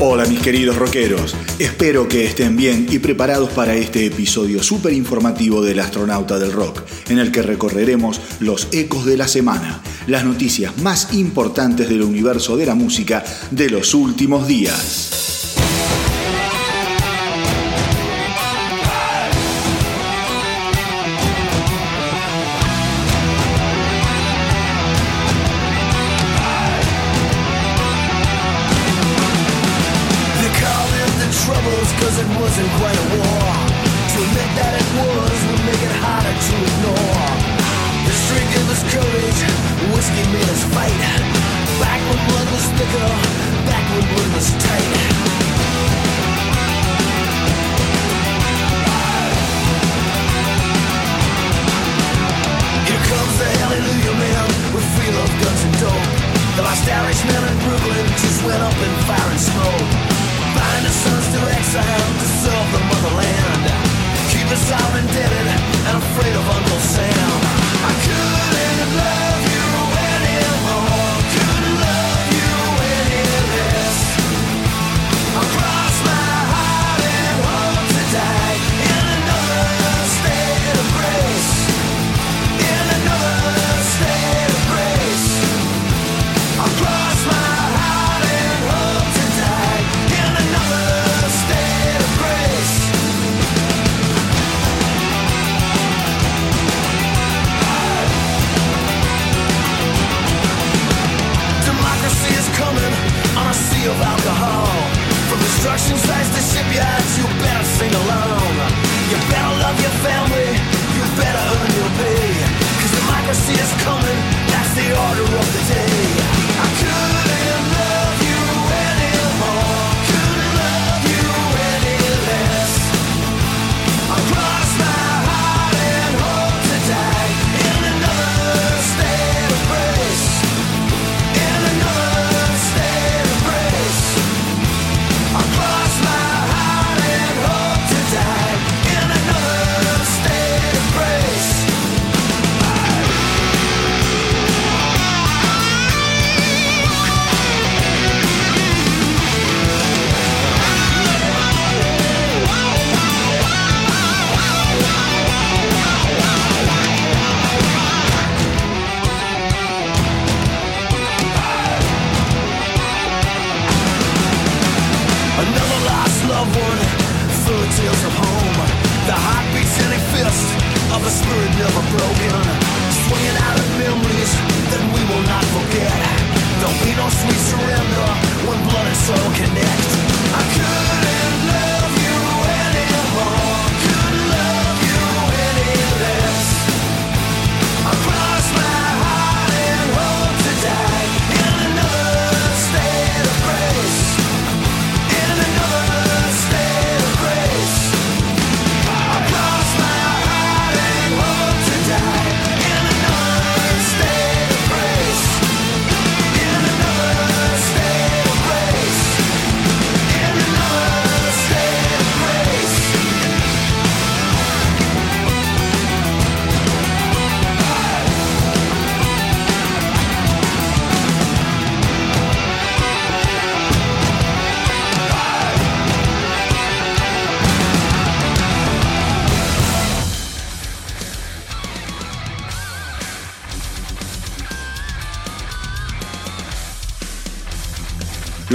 Hola mis queridos rockeros, espero que estén bien y preparados para este episodio súper informativo del astronauta del rock, en el que recorreremos los ecos de la semana, las noticias más importantes del universo de la música de los últimos días.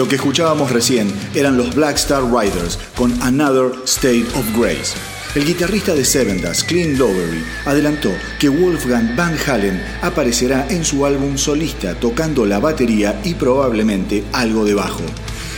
Lo que escuchábamos recién eran los Black Star Riders con Another State of Grace. El guitarrista de Sevendas, Clint Lowery, adelantó que Wolfgang Van Halen aparecerá en su álbum solista tocando la batería y probablemente algo de bajo.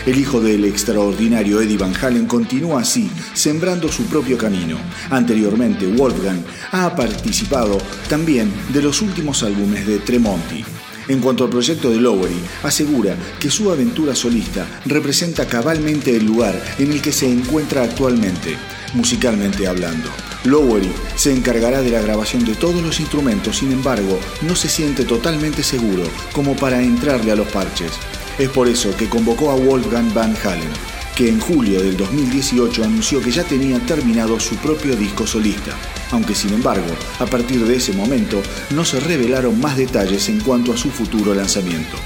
El hijo del extraordinario Eddie Van Halen continúa así, sembrando su propio camino. Anteriormente, Wolfgang ha participado también de los últimos álbumes de Tremonti. En cuanto al proyecto de Lowery, asegura que su aventura solista representa cabalmente el lugar en el que se encuentra actualmente, musicalmente hablando. Lowery se encargará de la grabación de todos los instrumentos, sin embargo, no se siente totalmente seguro como para entrarle a los parches. Es por eso que convocó a Wolfgang Van Halen, que en julio del 2018 anunció que ya tenía terminado su propio disco solista aunque sin embargo, a partir de ese momento no se revelaron más detalles en cuanto a su futuro lanzamiento.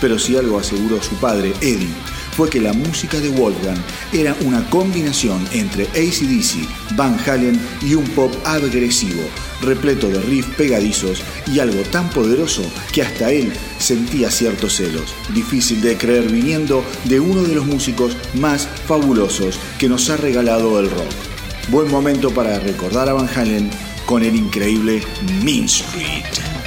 Pero si algo aseguró su padre, Eddie, fue que la música de Wolfgang era una combinación entre ACDC, Van Halen y un pop agresivo, repleto de riffs pegadizos y algo tan poderoso que hasta él sentía ciertos celos. Difícil de creer viniendo de uno de los músicos más fabulosos que nos ha regalado el rock. Buen momento para recordar a Van Halen con el increíble Mean Street.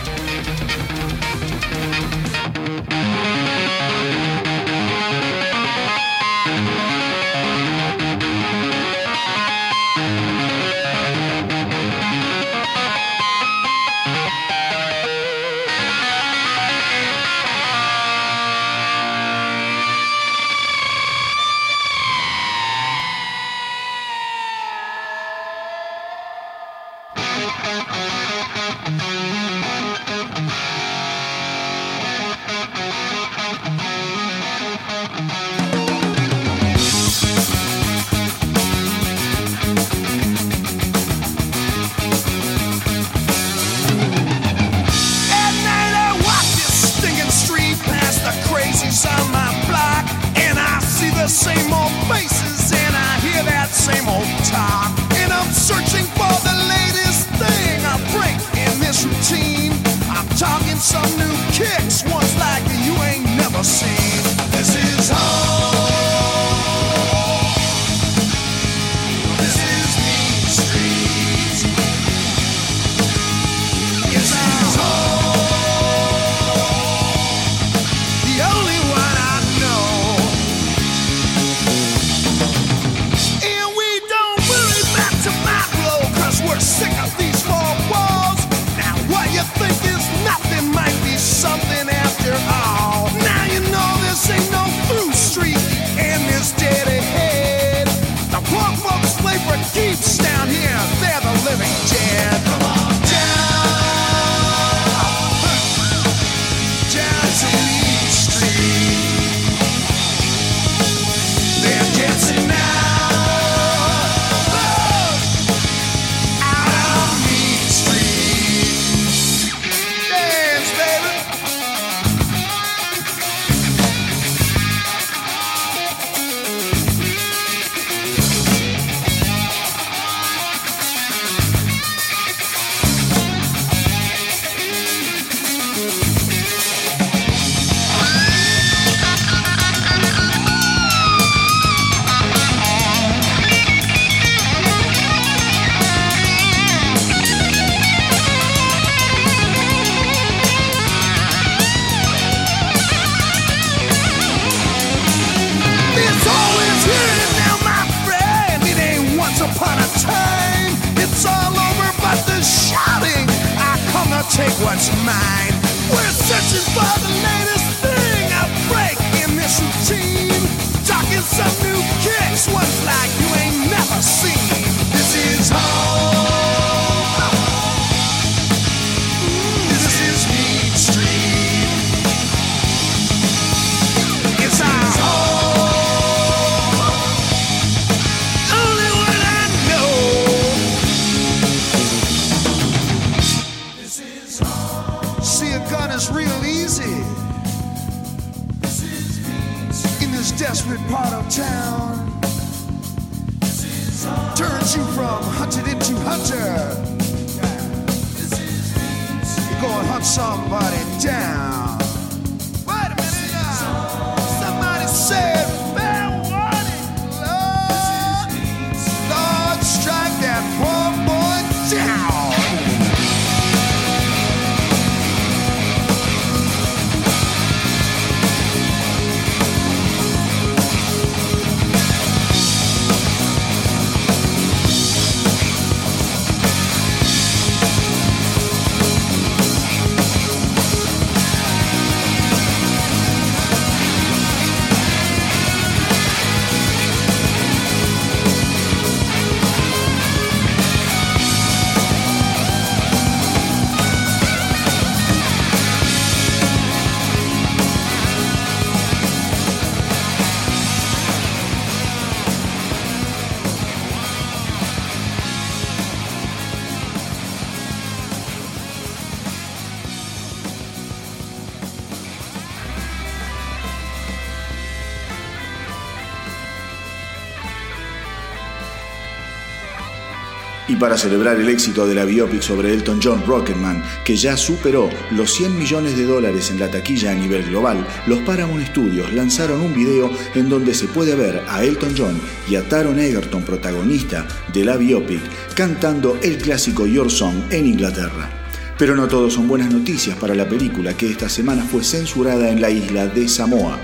Para celebrar el éxito de la biopic sobre Elton John Rocketman, que ya superó los 100 millones de dólares en la taquilla a nivel global, los Paramount Studios lanzaron un video en donde se puede ver a Elton John y a Taron Egerton, protagonista de la biopic, cantando el clásico Your Song en Inglaterra. Pero no todo son buenas noticias para la película que esta semana fue censurada en la isla de Samoa.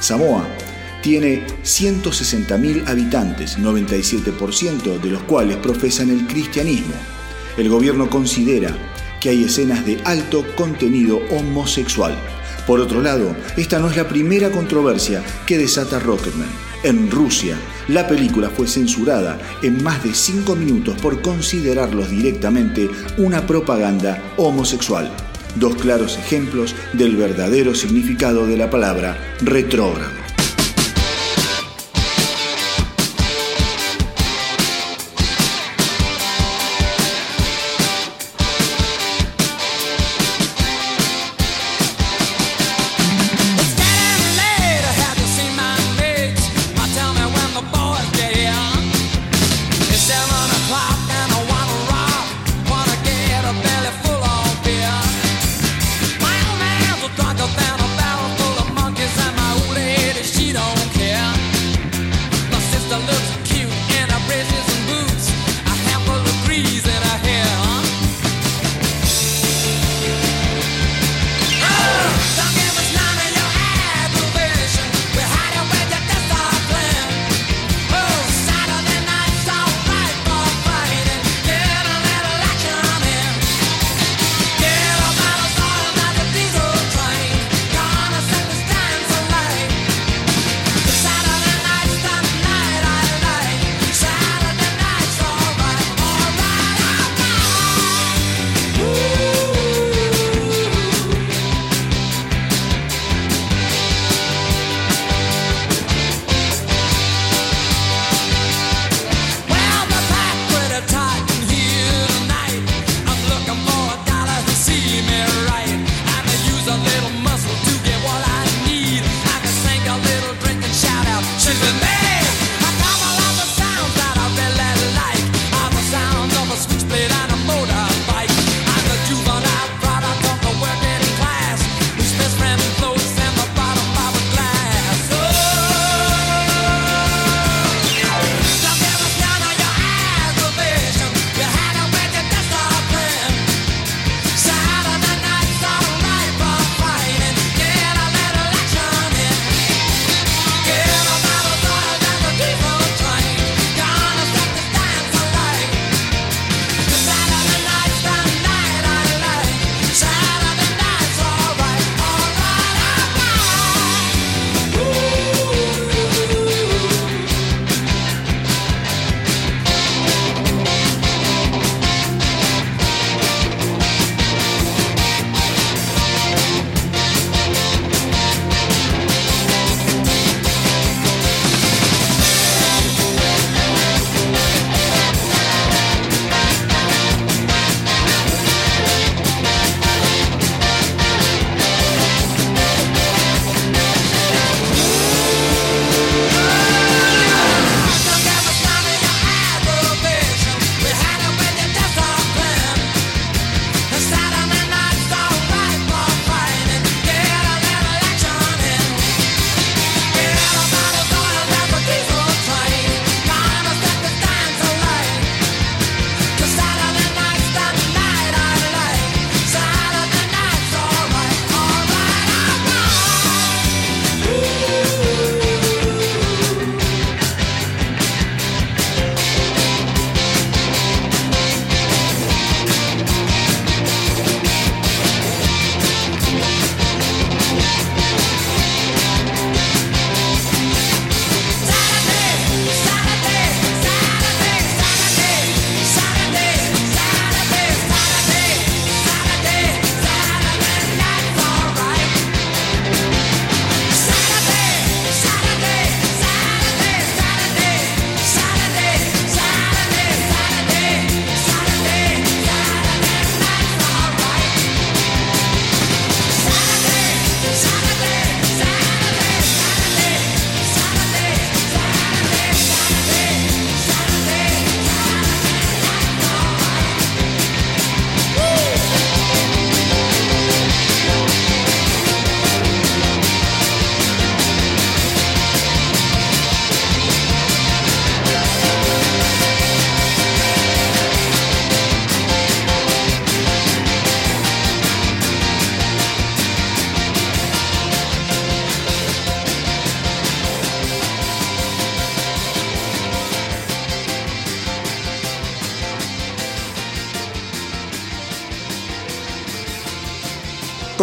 Samoa tiene 160.000 habitantes, 97% de los cuales profesan el cristianismo. El gobierno considera que hay escenas de alto contenido homosexual. Por otro lado, esta no es la primera controversia que desata Rocketman. En Rusia, la película fue censurada en más de 5 minutos por considerarlos directamente una propaganda homosexual. Dos claros ejemplos del verdadero significado de la palabra retrógrado.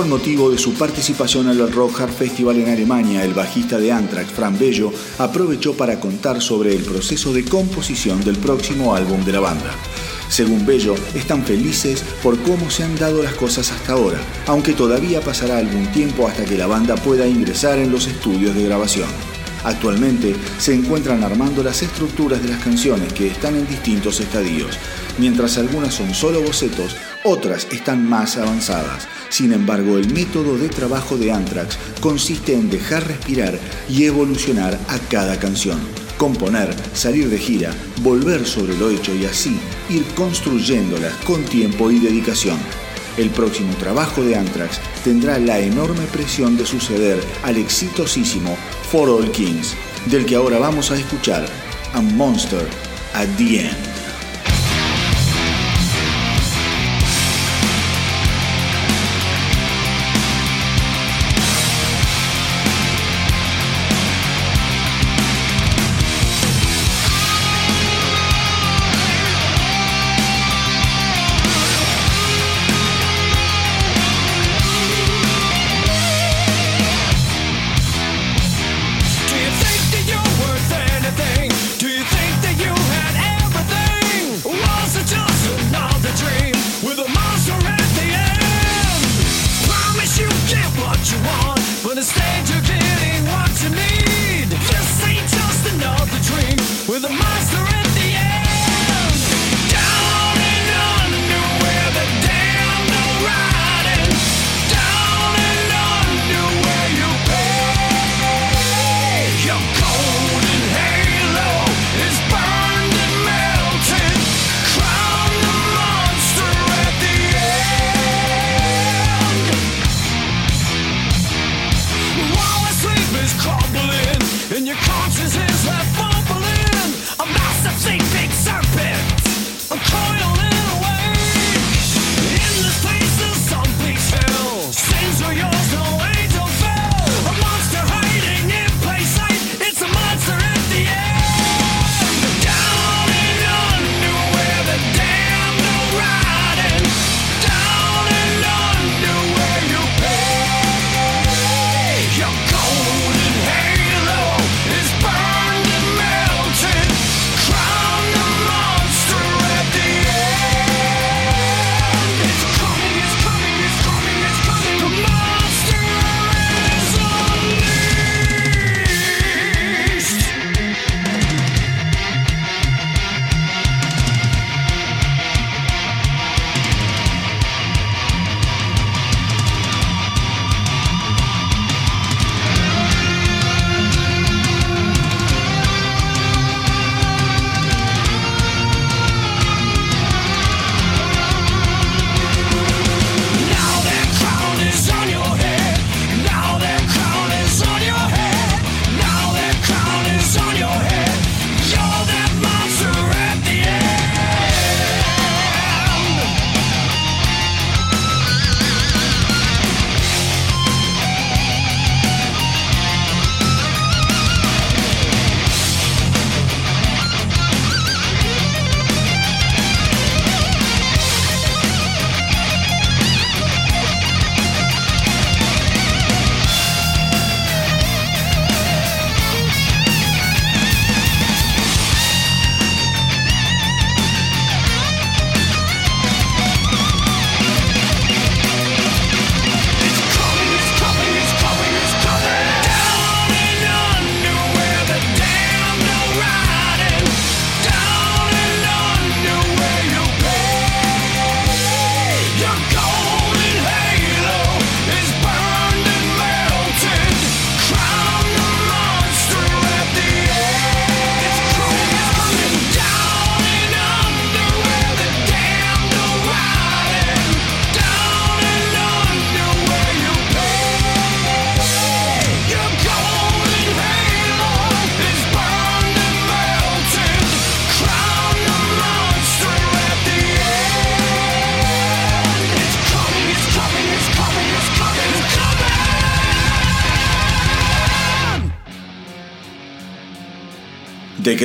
Con motivo de su participación en el Rock Hard Festival en Alemania, el bajista de Anthrax, Fran Bello, aprovechó para contar sobre el proceso de composición del próximo álbum de la banda. Según Bello, están felices por cómo se han dado las cosas hasta ahora, aunque todavía pasará algún tiempo hasta que la banda pueda ingresar en los estudios de grabación. Actualmente se encuentran armando las estructuras de las canciones que están en distintos estadios. Mientras algunas son solo bocetos, otras están más avanzadas. Sin embargo, el método de trabajo de Anthrax consiste en dejar respirar y evolucionar a cada canción. Componer, salir de gira, volver sobre lo hecho y así ir construyéndolas con tiempo y dedicación. El próximo trabajo de Anthrax tendrá la enorme presión de suceder al exitosísimo For All Kings, del que ahora vamos a escuchar A Monster at the End.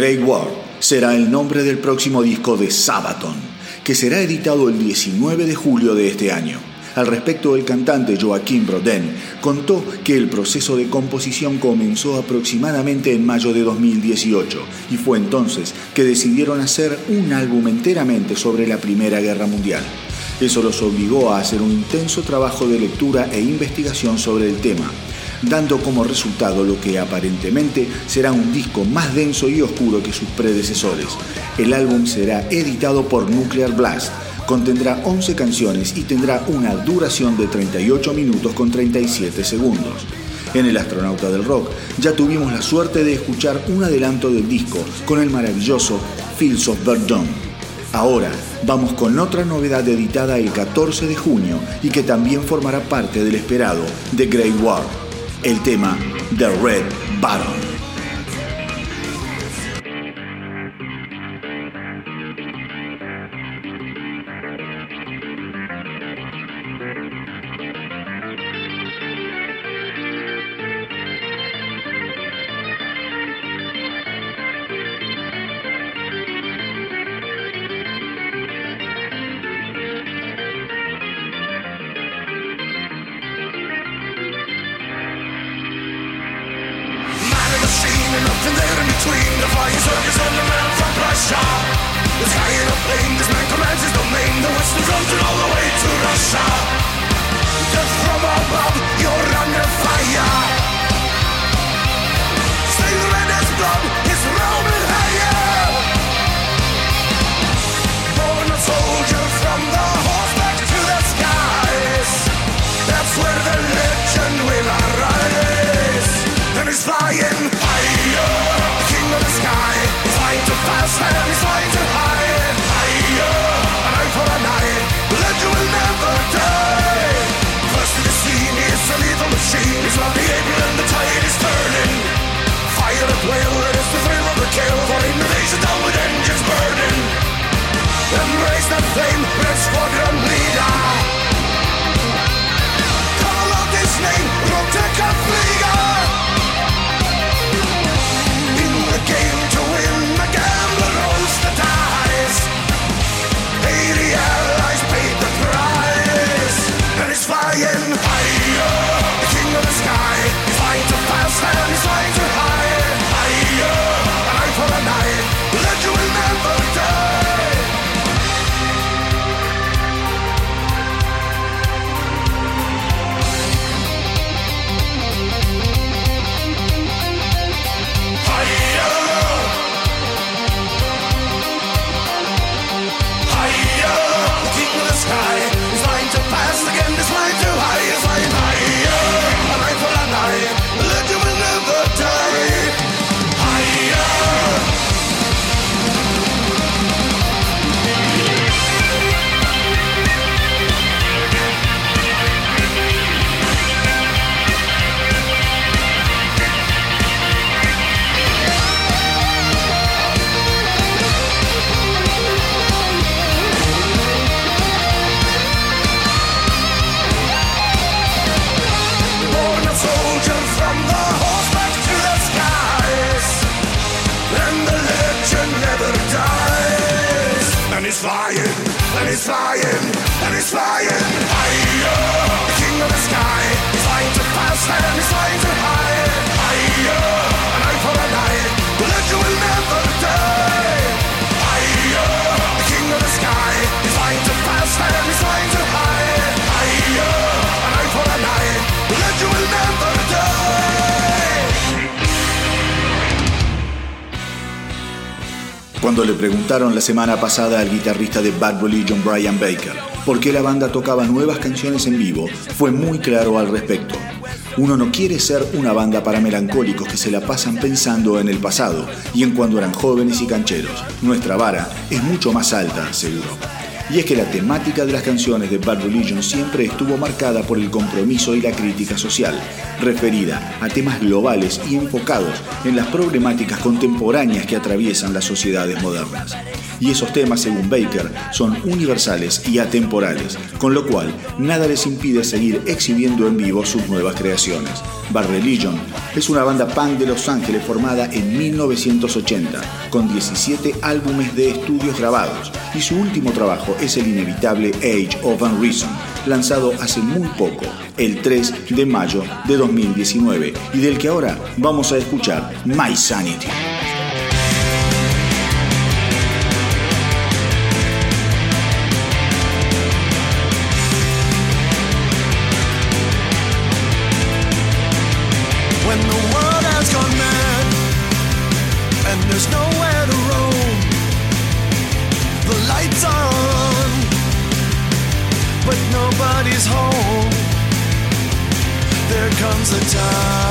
Great War será el nombre del próximo disco de Sabaton, que será editado el 19 de julio de este año. Al respecto, el cantante Joaquín Broden contó que el proceso de composición comenzó aproximadamente en mayo de 2018 y fue entonces que decidieron hacer un álbum enteramente sobre la Primera Guerra Mundial. Eso los obligó a hacer un intenso trabajo de lectura e investigación sobre el tema, dando como resultado lo que aparentemente será un disco más denso y oscuro que sus predecesores. El álbum será editado por Nuclear Blast, contendrá 11 canciones y tendrá una duración de 38 minutos con 37 segundos. En El Astronauta del Rock ya tuvimos la suerte de escuchar un adelanto del disco con el maravilloso Fields of Verdun. Ahora vamos con otra novedad editada el 14 de junio y que también formará parte del esperado The Great War, el tema The Red Baron. That's where the legend will arise. And he's flying higher, king of the sky. Flying fast and he's flying too high. Higher, an eye for an. Legend will never die. First the scene, lethal machine. He's not the able and the tide is turning. Fire at will, it is the thrill of the kill. For down with engines burning. Embrace the flame, let's squadron leader. flying higher. The king of the sky, he's flying to fast and he's flying. it's flying, and it's flying, and it's flying higher. The king of the sky, flying too fast and he's flying too high, higher. Cuando le preguntaron la semana pasada al guitarrista de Bad Religion Brian Baker por qué la banda tocaba nuevas canciones en vivo, fue muy claro al respecto. Uno no quiere ser una banda para melancólicos que se la pasan pensando en el pasado y en cuando eran jóvenes y cancheros. Nuestra vara es mucho más alta, seguro. Y es que la temática de las canciones de Bad Religion siempre estuvo marcada por el compromiso y la crítica social, referida a temas globales y enfocados en las problemáticas contemporáneas que atraviesan las sociedades modernas. Y esos temas, según Baker, son universales y atemporales, con lo cual nada les impide seguir exhibiendo en vivo sus nuevas creaciones. Bad Religion es una banda punk de Los Ángeles formada en 1980, con 17 álbumes de estudios grabados, y su último trabajo es el inevitable Age of Unreason, lanzado hace muy poco, el 3 de mayo de 2019, y del que ahora vamos a escuchar My Sanity. the time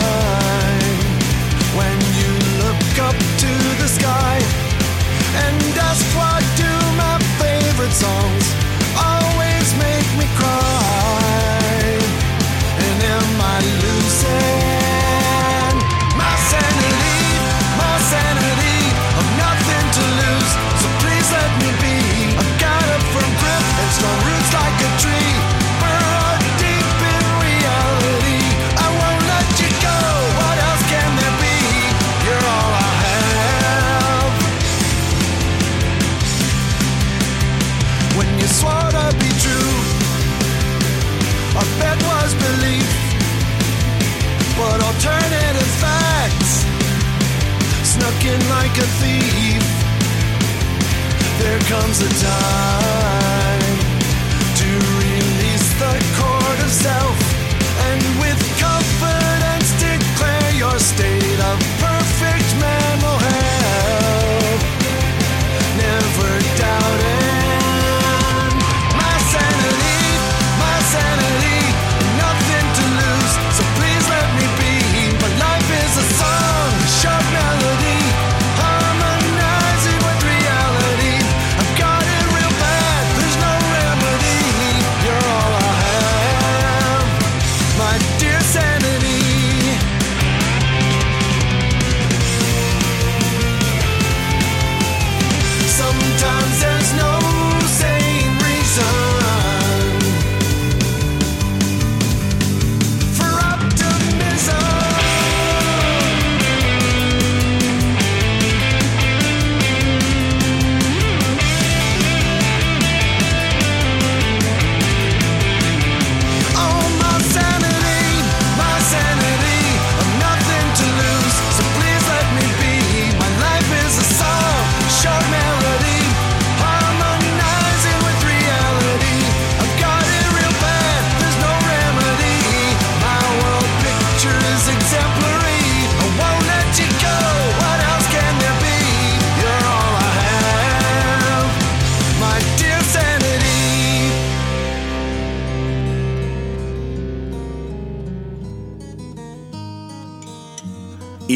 the time.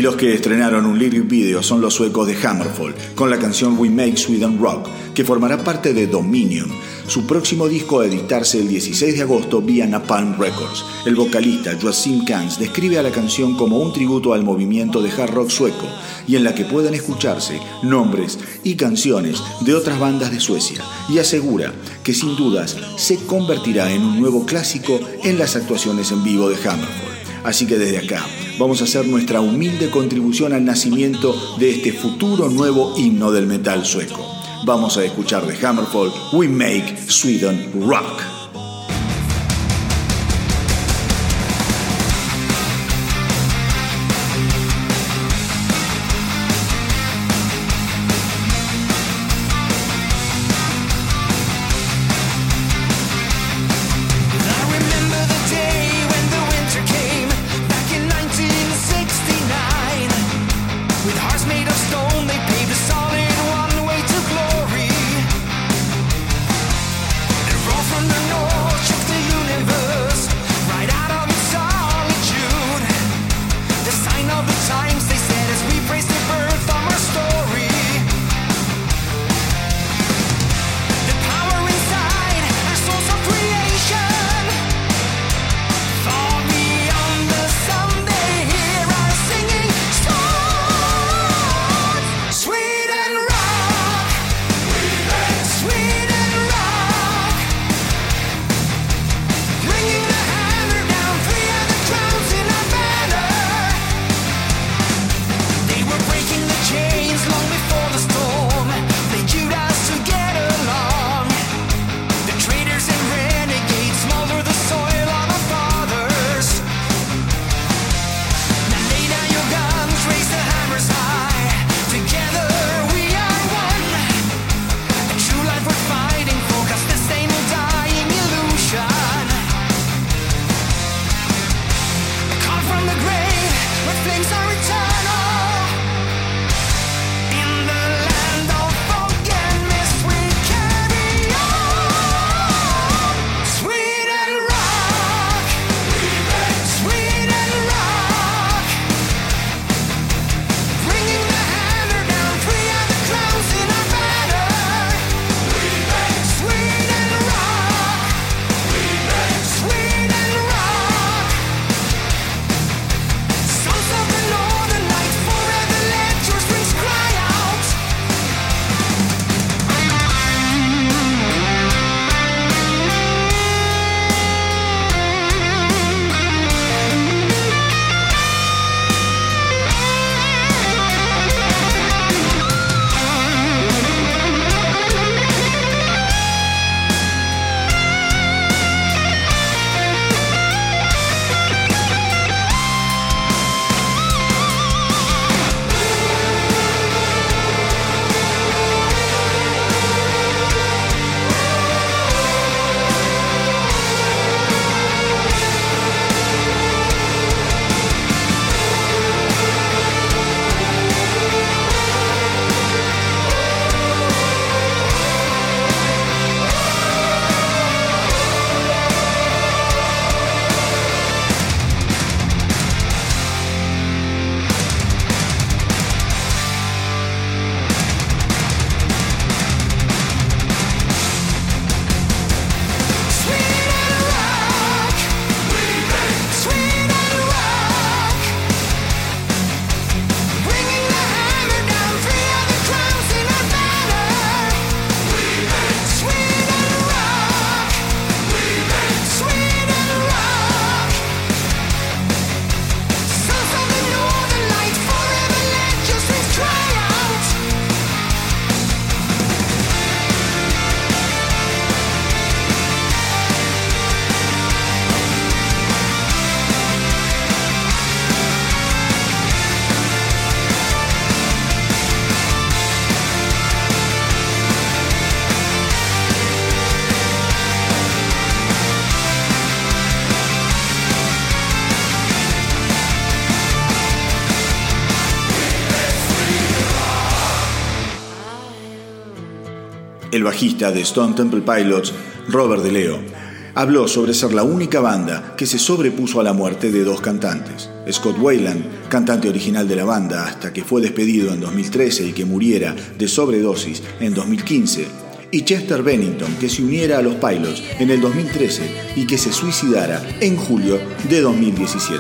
Y los que estrenaron un lyric video son los suecos de Hammerfall, con la canción We Make Sweden Rock, que formará parte de Dominion, su próximo disco a editarse el 16 de agosto vía Napalm Records. El vocalista Joachim Kans describe a la canción como un tributo al movimiento de hard rock sueco y en la que pueden escucharse nombres y canciones de otras bandas de Suecia y asegura que sin dudas se convertirá en un nuevo clásico en las actuaciones en vivo de Hammerfall. Así que desde acá vamos a hacer nuestra humilde contribución al nacimiento de este futuro nuevo himno del metal sueco. Vamos a escuchar de Hammerfall We Make Sweden Rock. El bajista de Stone Temple Pilots, Robert DeLeo, habló sobre ser la única banda que se sobrepuso a la muerte de dos cantantes. Scott Wayland, cantante original de la banda hasta que fue despedido en 2013 y que muriera de sobredosis en 2015, y Chester Bennington, que se uniera a los Pilots en el 2013 y que se suicidara en julio de 2017.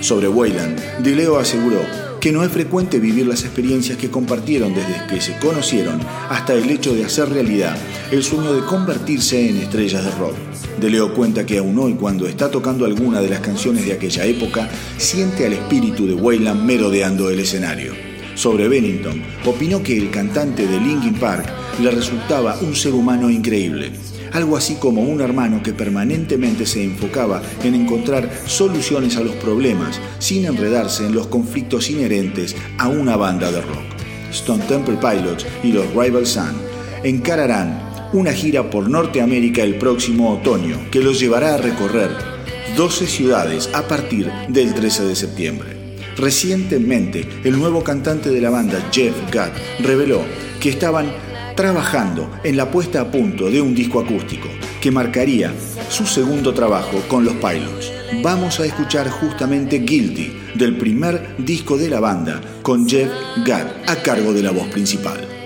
Sobre Wayland, DeLeo aseguró que no es frecuente vivir las experiencias que compartieron desde que se conocieron hasta el hecho de hacer realidad el sueño de convertirse en estrellas de rock. De Leo cuenta que aún hoy cuando está tocando alguna de las canciones de aquella época, siente al espíritu de Wayland merodeando el escenario. Sobre Bennington, opinó que el cantante de Linkin Park le resultaba un ser humano increíble algo así como un hermano que permanentemente se enfocaba en encontrar soluciones a los problemas sin enredarse en los conflictos inherentes a una banda de rock. Stone Temple Pilots y los Rival Sun encararán una gira por Norteamérica el próximo otoño que los llevará a recorrer 12 ciudades a partir del 13 de septiembre. Recientemente, el nuevo cantante de la banda, Jeff Gatt, reveló que estaban trabajando en la puesta a punto de un disco acústico que marcaría su segundo trabajo con los Pilots. Vamos a escuchar justamente Guilty del primer disco de la banda con Jeff Gadd a cargo de la voz principal.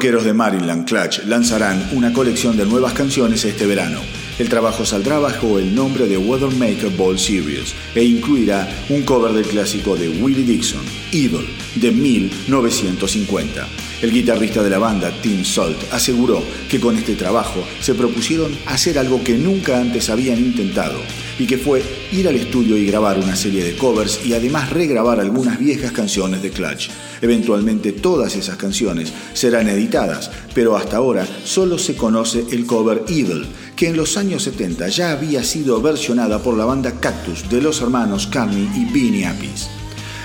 Rockeros de Maryland, Clutch, lanzarán una colección de nuevas canciones este verano. El trabajo saldrá bajo el nombre de Weathermaker Ball Series e incluirá un cover del clásico de Willie Dixon, Evil, de 1950. El guitarrista de la banda, Tim Salt, aseguró que con este trabajo se propusieron hacer algo que nunca antes habían intentado y que fue ir al estudio y grabar una serie de covers y además regrabar algunas viejas canciones de Clutch. Eventualmente todas esas canciones serán editadas, pero hasta ahora solo se conoce el cover Evil, que en los años 70 ya había sido versionada por la banda Cactus de los hermanos Carney y Beanie Apis.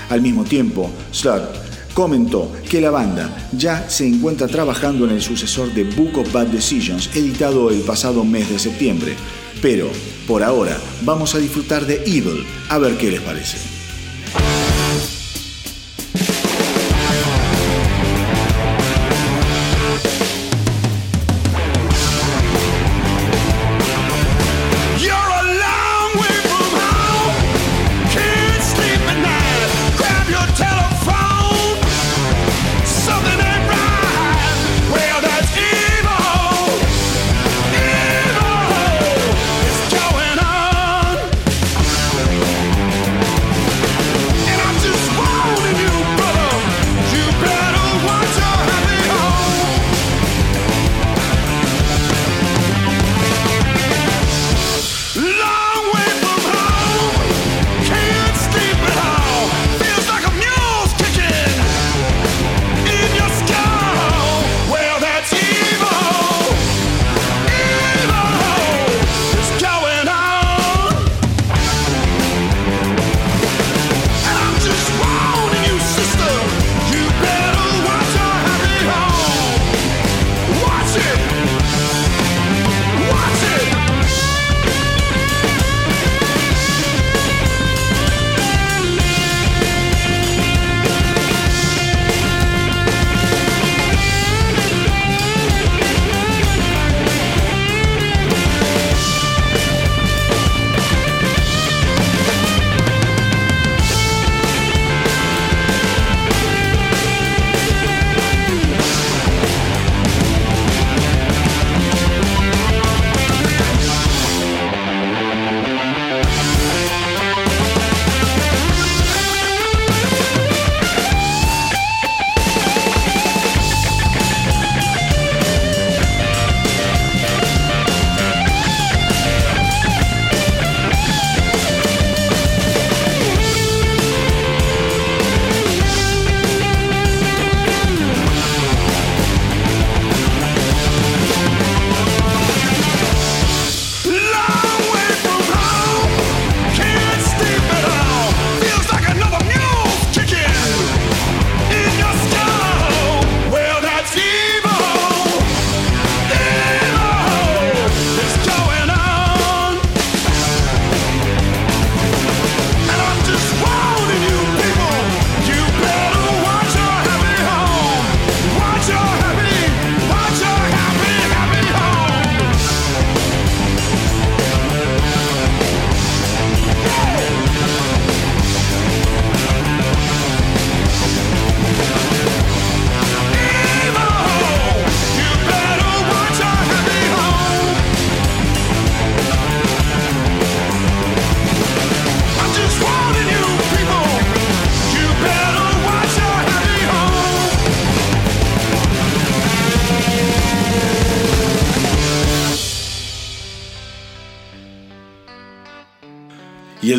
Al mismo tiempo, Slut comentó que la banda ya se encuentra trabajando en el sucesor de Book of Bad Decisions, editado el pasado mes de septiembre. Pero, por ahora, vamos a disfrutar de Evil, a ver qué les parece.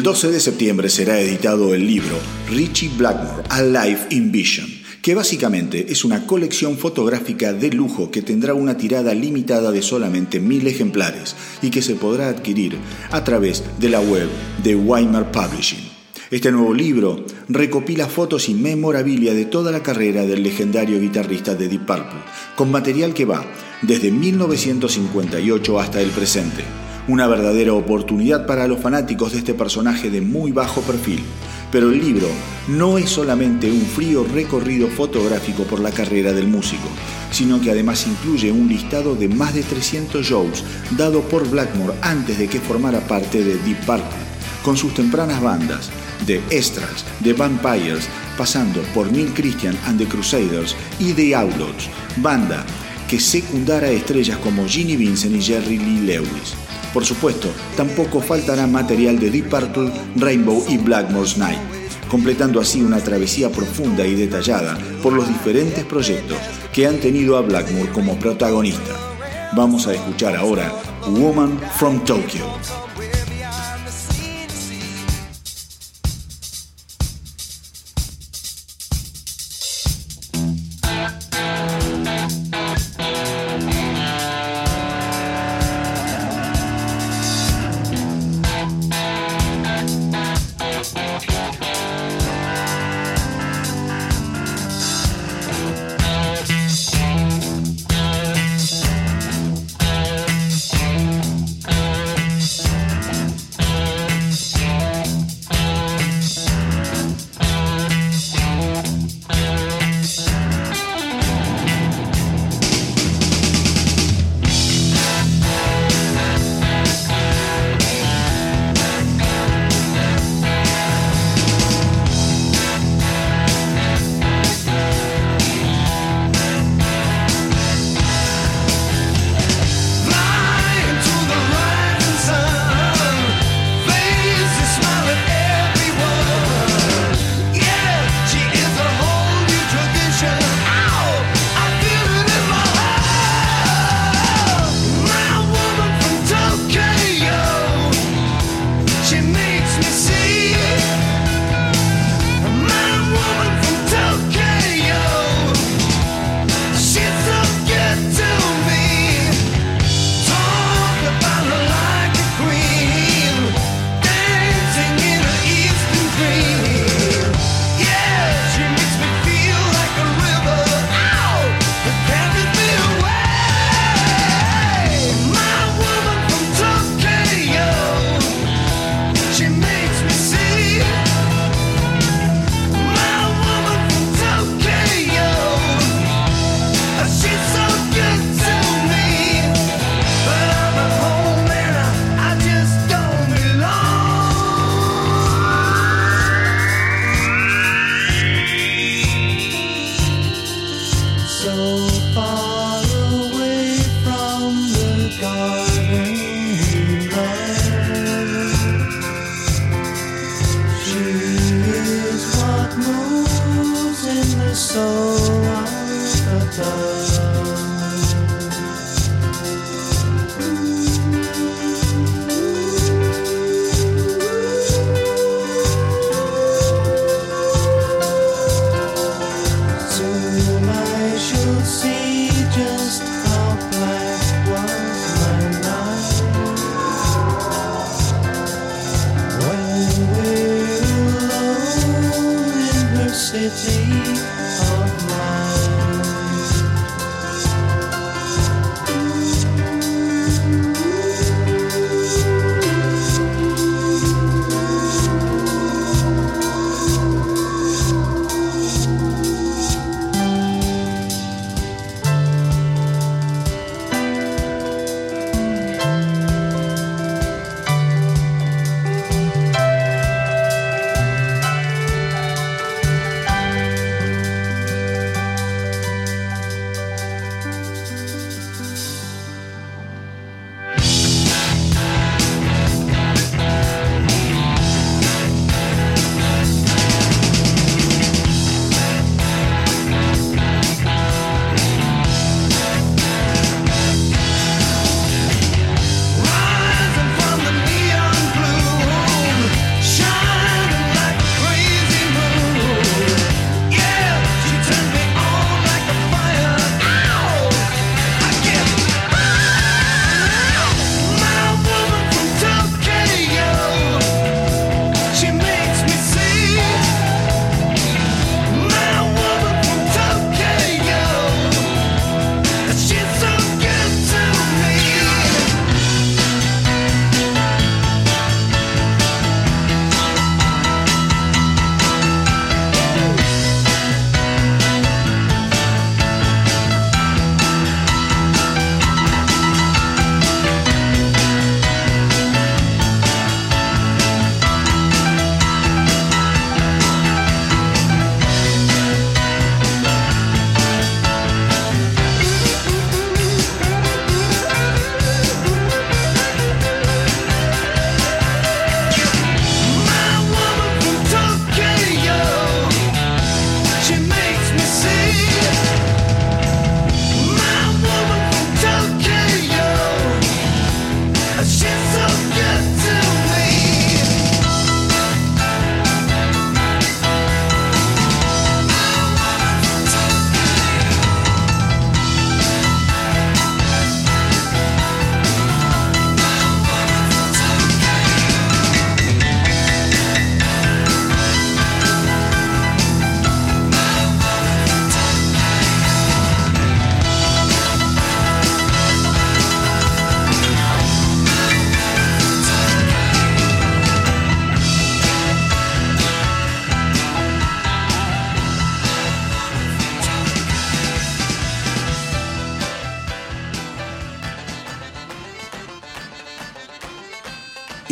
12 de septiembre será editado el libro Richie Blackmore, A Life in Vision, que básicamente es una colección fotográfica de lujo que tendrá una tirada limitada de solamente mil ejemplares y que se podrá adquirir a través de la web de Weimar Publishing. Este nuevo libro recopila fotos y memorabilia de toda la carrera del legendario guitarrista de Deep Purple, con material que va desde 1958 hasta el presente una verdadera oportunidad para los fanáticos de este personaje de muy bajo perfil. Pero el libro no es solamente un frío recorrido fotográfico por la carrera del músico, sino que además incluye un listado de más de 300 shows dado por Blackmore antes de que formara parte de Deep Purple, con sus tempranas bandas, de Estrals, The Vampires, pasando por Neil Christian and the Crusaders y The Outlaws, banda que secundara estrellas como Ginny Vincent y Jerry Lee Lewis. Por supuesto, tampoco faltará material de Deep Purple, Rainbow y Blackmore's Night. completando así una travesía profunda y detallada por los diferentes proyectos que han tenido a Blackmore como protagonista. Vamos a escuchar ahora Woman from Tokyo.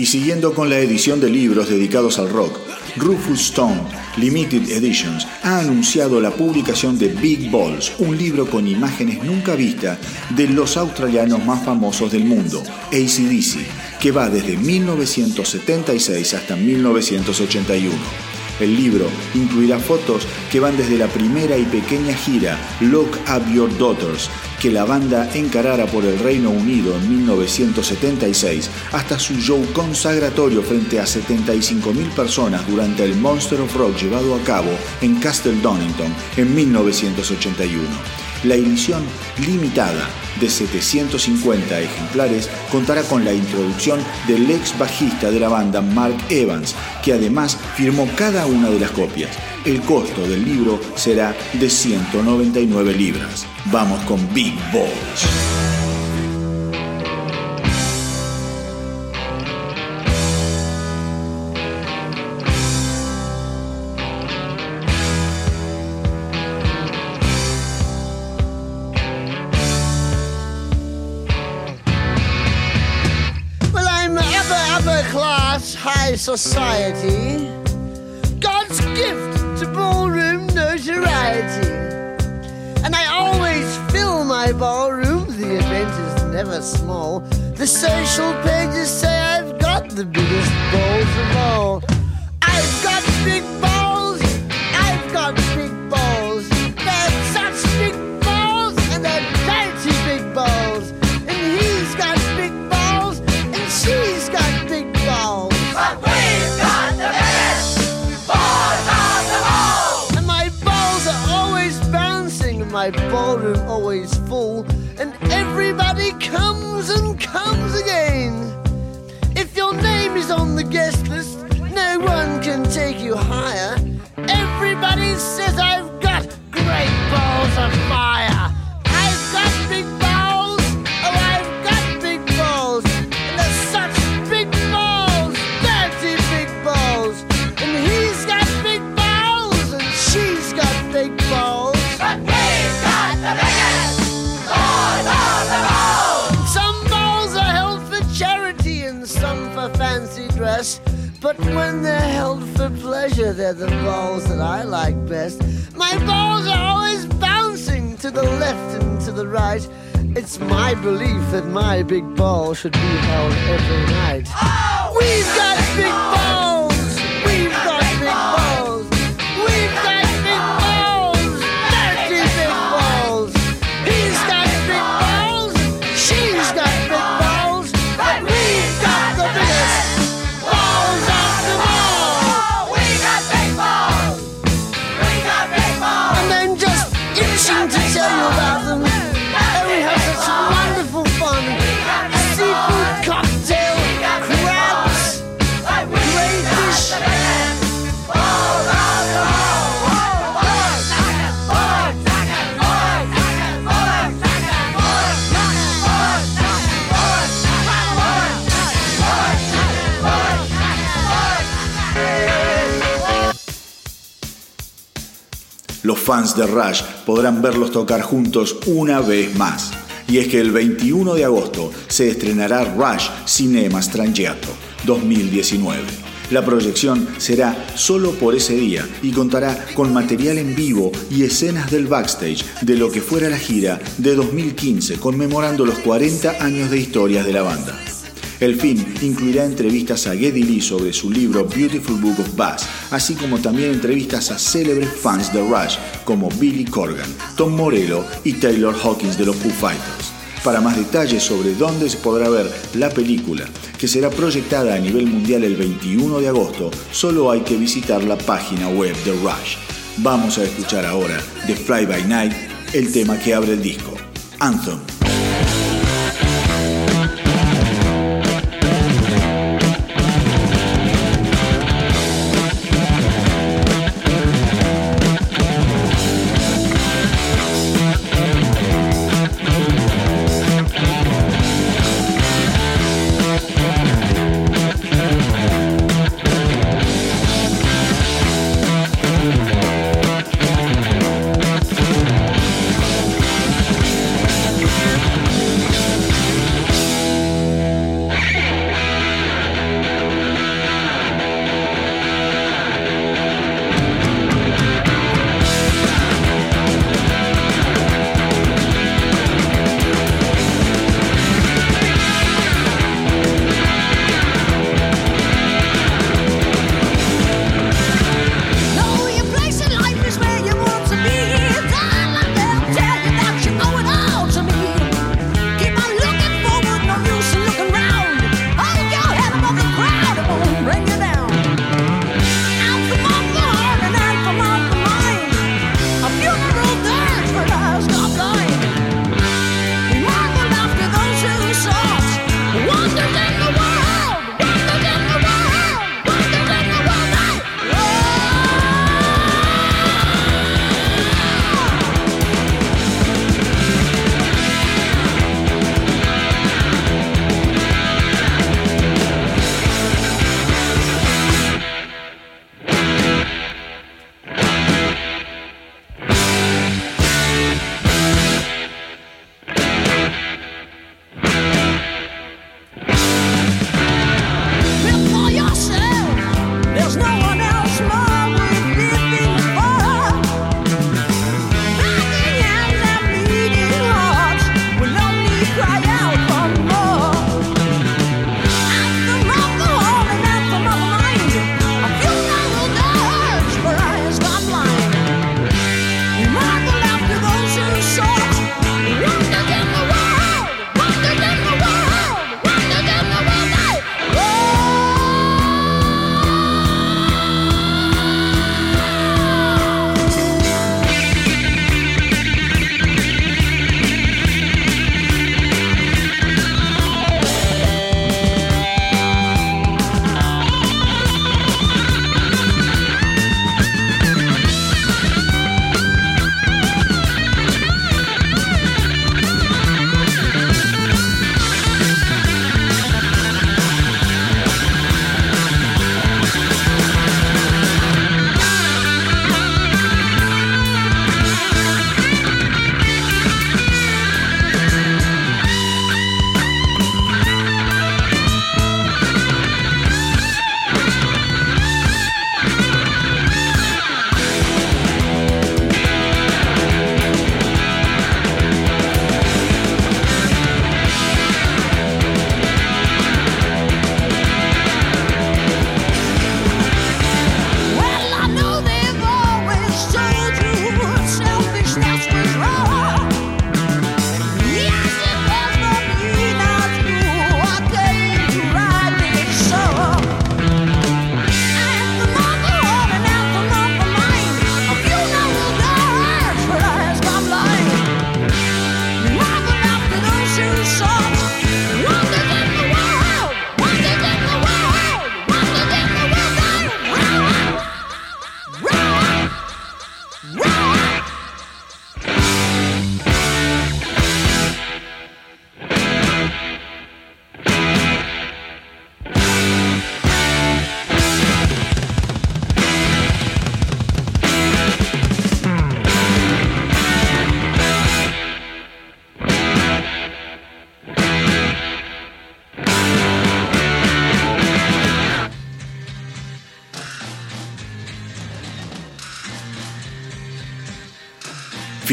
Y siguiendo con la edición de libros dedicados al rock, Rufus Stone Limited Editions ha anunciado la publicación de Big Balls, un libro con imágenes nunca vistas de los australianos más famosos del mundo, ACDC, que va desde 1976 hasta 1981. El libro incluirá fotos que van desde la primera y pequeña gira Look Up Your Daughters, que la banda encarara por el Reino Unido en 1976, hasta su show consagratorio frente a 75.000 personas durante el Monster of Rock llevado a cabo en Castle Donington en 1981. La edición limitada de 750 ejemplares contará con la introducción del ex bajista de la banda Mark Evans, que además firmó cada una de las copias. El costo del libro será de 199 libras. Vamos con Big Balls. Society, God's gift to ballroom notoriety. And I always fill my ballroom, the event is never small. The social pages say I've got the biggest balls of all. I've got big balls, my ballroom always full, and everybody comes and comes again. If your name is on the guest list, no one can take you higher. Everybody says I've got great balls of fire. When they're held for pleasure, they're the balls that I like best. My balls are always bouncing to the left and to the right. It's my belief that my big ball should be held every night. Oh, We've got big balls! Russian fans de Rush podrán verlos tocar juntos una vez más. Y es que el 21 de agosto se estrenará Rush Cinema Strangiato 2019. La proyección será solo por ese día y contará con material en vivo y escenas del backstage de lo que fuera la gira de 2015 conmemorando los 40 años de historias de la banda. El film incluirá entrevistas a Geddy Lee sobre su libro Beautiful Book of Bass, así como también entrevistas a célebres fans de Rush como Billy Corgan, Tom Morello y Taylor Hawkins de los Foo Fighters. Para más detalles sobre dónde se podrá ver la película, que será proyectada a nivel mundial el 21 de agosto, solo hay que visitar la página web de Rush. Vamos a escuchar ahora de Fly By Night el tema que abre el disco, Anthem.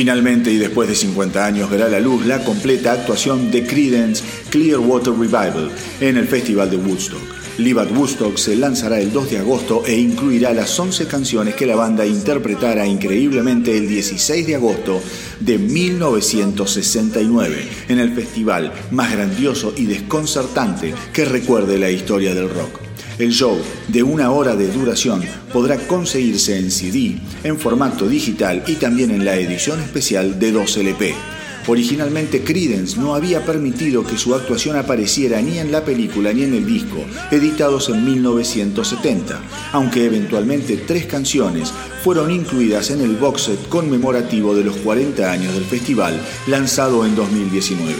Finalmente, y después de 50 años, verá la luz la completa actuación de Creedence Clearwater Revival en el Festival de Woodstock. Live at Woodstock se lanzará el 2 de agosto e incluirá las 11 canciones que la banda interpretara increíblemente el 16 de agosto de 1969 en el festival más grandioso y desconcertante que recuerde la historia del rock. El show, de una hora de duración, podrá conseguirse en CD, en formato digital y también en la edición especial de 2 LP. Originalmente Credence no había permitido que su actuación apareciera ni en la película ni en el disco, editados en 1970, aunque eventualmente tres canciones fueron incluidas en el box set conmemorativo de los 40 años del festival, lanzado en 2019.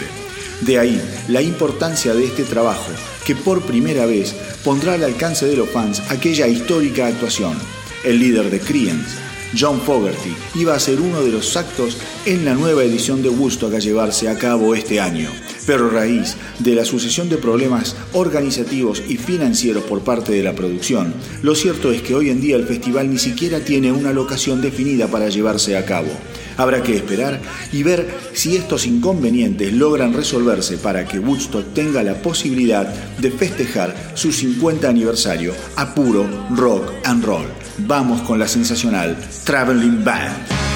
De ahí la importancia de este trabajo, que por primera vez pondrá al alcance de los fans aquella histórica actuación. El líder de Creedence, John Fogerty, iba a ser uno de los actos en la nueva edición de Woodstock a llevarse a cabo este año. Pero a raíz de la sucesión de problemas organizativos y financieros por parte de la producción, lo cierto es que hoy en día el festival ni siquiera tiene una locación definida para llevarse a cabo. Habrá que esperar y ver si estos inconvenientes logran resolverse para que Woodstock tenga la posibilidad de festejar su 50 aniversario a puro rock and roll. Vamos con la sensacional Traveling Band.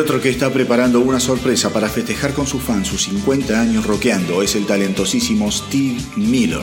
Otro que está preparando una sorpresa para festejar con sus fans sus 50 años rockeando es el talentosísimo Steve Miller,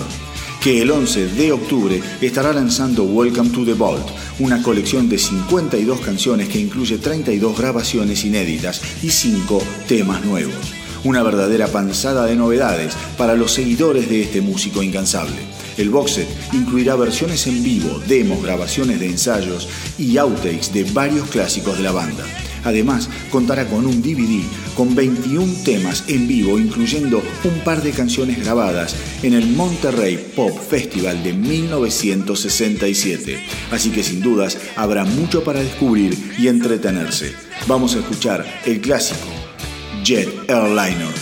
que el 11 de octubre estará lanzando Welcome to the Vault, una colección de 52 canciones que incluye 32 grabaciones inéditas y 5 temas nuevos. Una verdadera panzada de novedades para los seguidores de este músico incansable. El box set incluirá versiones en vivo, demos, grabaciones de ensayos y outtakes de varios clásicos de la banda. Además, contará con un DVD con 21 temas en vivo, incluyendo un par de canciones grabadas en el Monterrey Pop Festival de 1967. Así que sin dudas habrá mucho para descubrir y entretenerse. Vamos a escuchar el clásico Jet Airliner.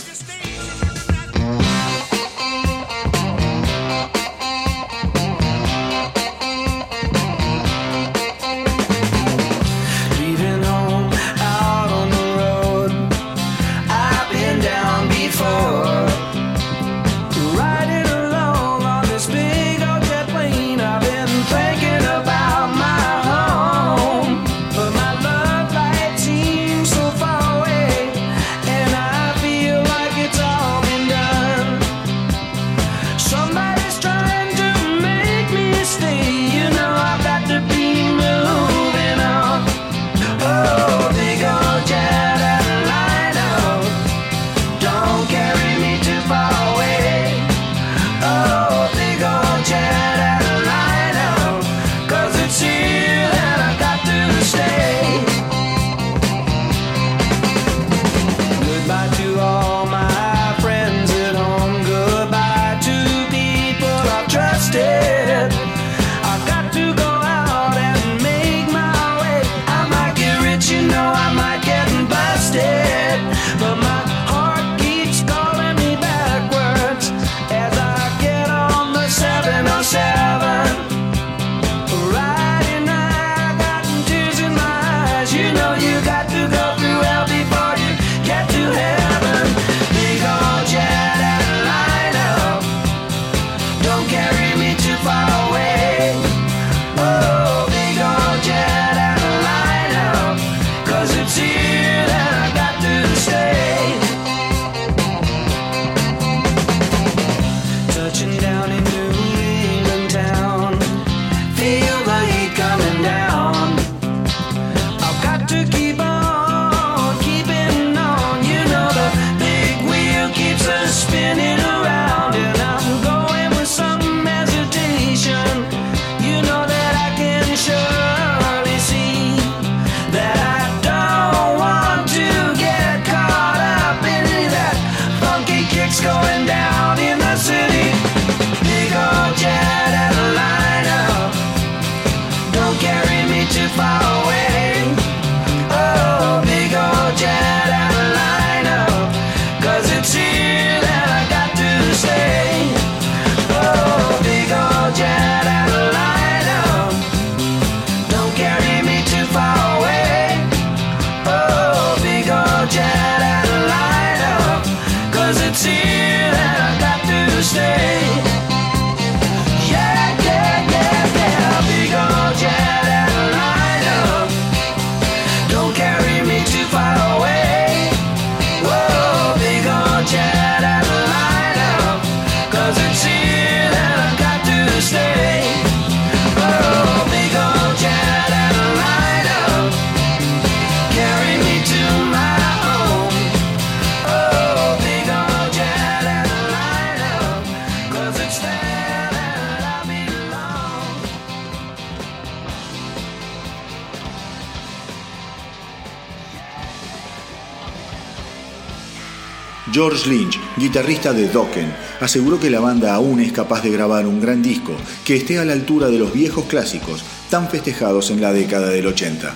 George Lynch, guitarrista de Dokken, aseguró que la banda aún es capaz de grabar un gran disco que esté a la altura de los viejos clásicos tan festejados en la década del 80.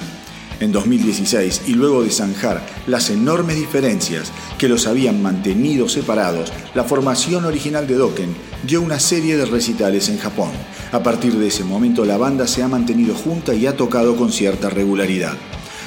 En 2016, y luego de zanjar las enormes diferencias que los habían mantenido separados, la formación original de Dokken dio una serie de recitales en Japón. A partir de ese momento la banda se ha mantenido junta y ha tocado con cierta regularidad.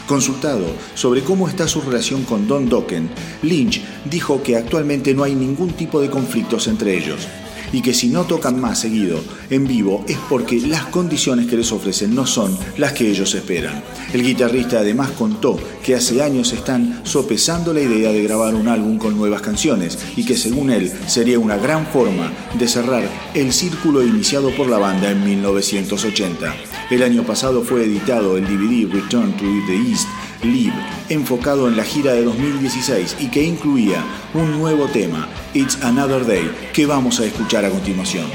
Consultado sobre cómo está su relación con Don Dokken, Lynch dijo que actualmente no hay ningún tipo de conflictos entre ellos y que si no tocan más seguido en vivo es porque las condiciones que les ofrecen no son las que ellos esperan. El guitarrista además contó que hace años están sopesando la idea de grabar un álbum con nuevas canciones y que según él sería una gran forma de cerrar el círculo iniciado por la banda en 1980. El año pasado fue editado el DVD Return to the East Live, enfocado en la gira de 2016 y que incluía un nuevo tema, It's Another Day, que vamos a escuchar a continuación.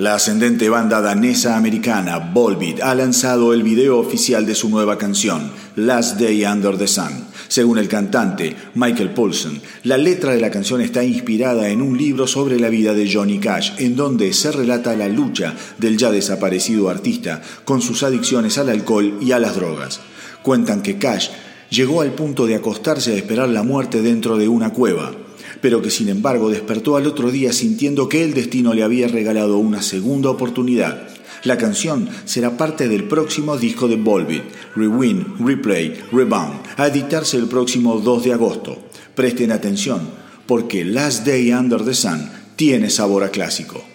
La ascendente banda danesa americana Volbeat ha lanzado el video oficial de su nueva canción, Last Day Under the Sun. Según el cantante Michael Paulson, la letra de la canción está inspirada en un libro sobre la vida de Johnny Cash, en donde se relata la lucha del ya desaparecido artista con sus adicciones al alcohol y a las drogas. Cuentan que Cash llegó al punto de acostarse a esperar la muerte dentro de una cueva pero que sin embargo despertó al otro día sintiendo que el destino le había regalado una segunda oportunidad. La canción será parte del próximo disco de Volbeat, Rewind, Replay, Rebound, a editarse el próximo 2 de agosto. Presten atención, porque Last Day Under the Sun tiene sabor a clásico.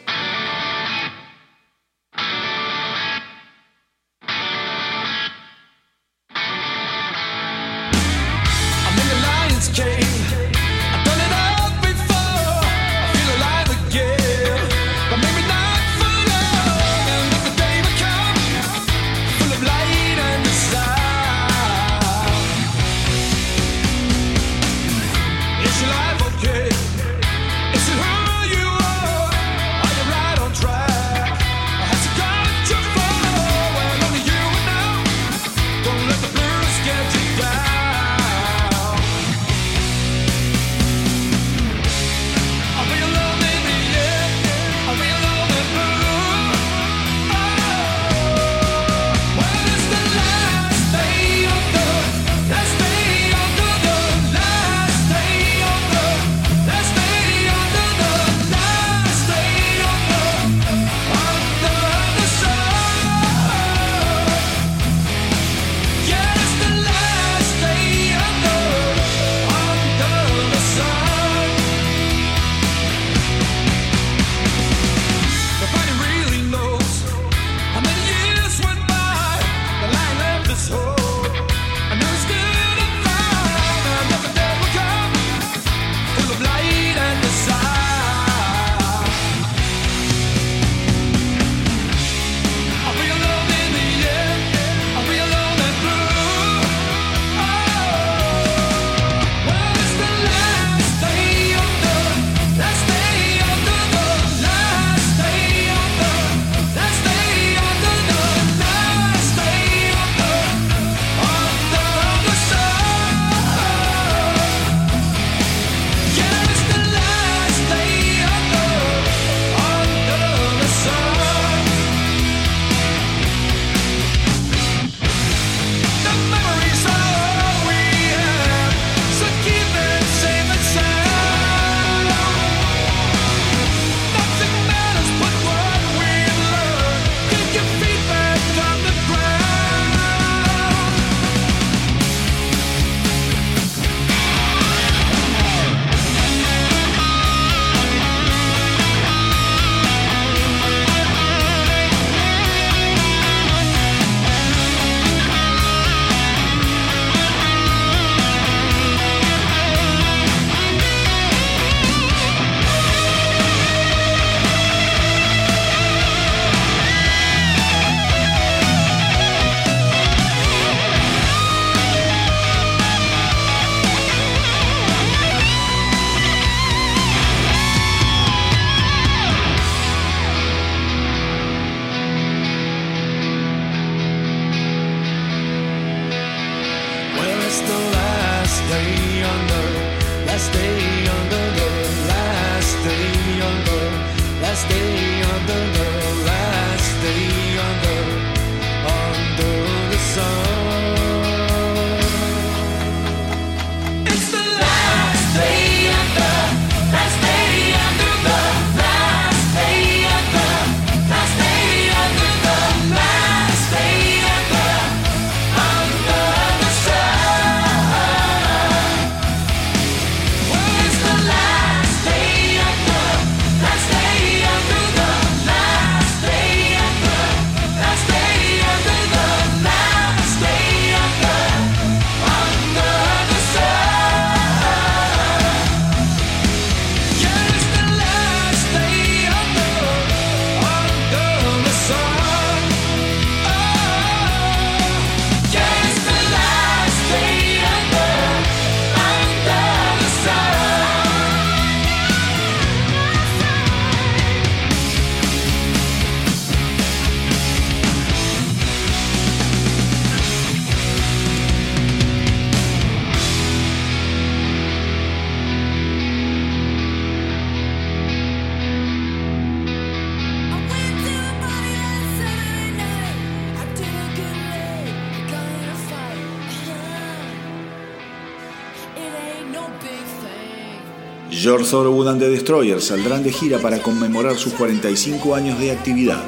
George Thorogood and the Destroyers saldrán de gira para conmemorar sus 45 años de actividad.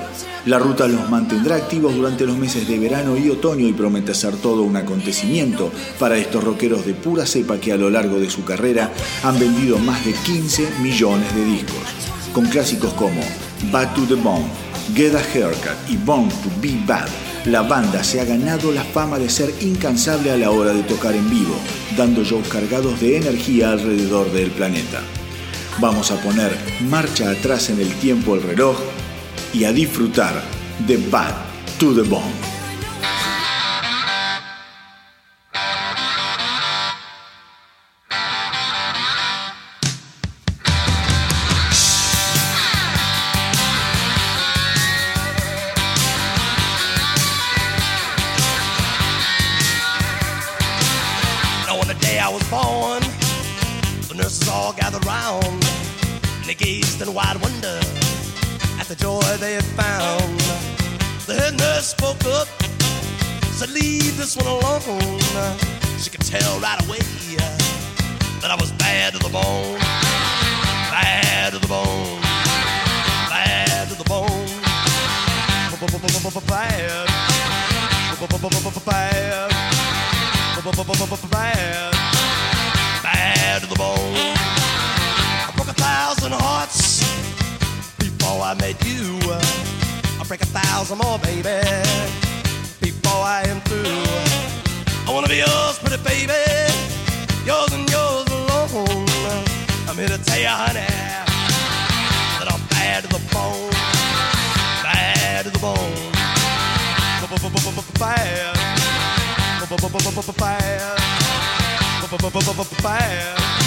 La ruta los mantendrá activos durante los meses de verano y otoño y promete ser todo un acontecimiento para estos rockeros de pura cepa que a lo largo de su carrera han vendido más de 15 millones de discos, con clásicos como Back to the Bone, Get a Haircut y Born to Be Bad. La banda se ha ganado la fama de ser incansable a la hora de tocar en vivo, dando shows cargados de energía alrededor del planeta. Vamos a poner marcha atrás en el tiempo el reloj y a disfrutar de Bad to the Bone. fast. Fast.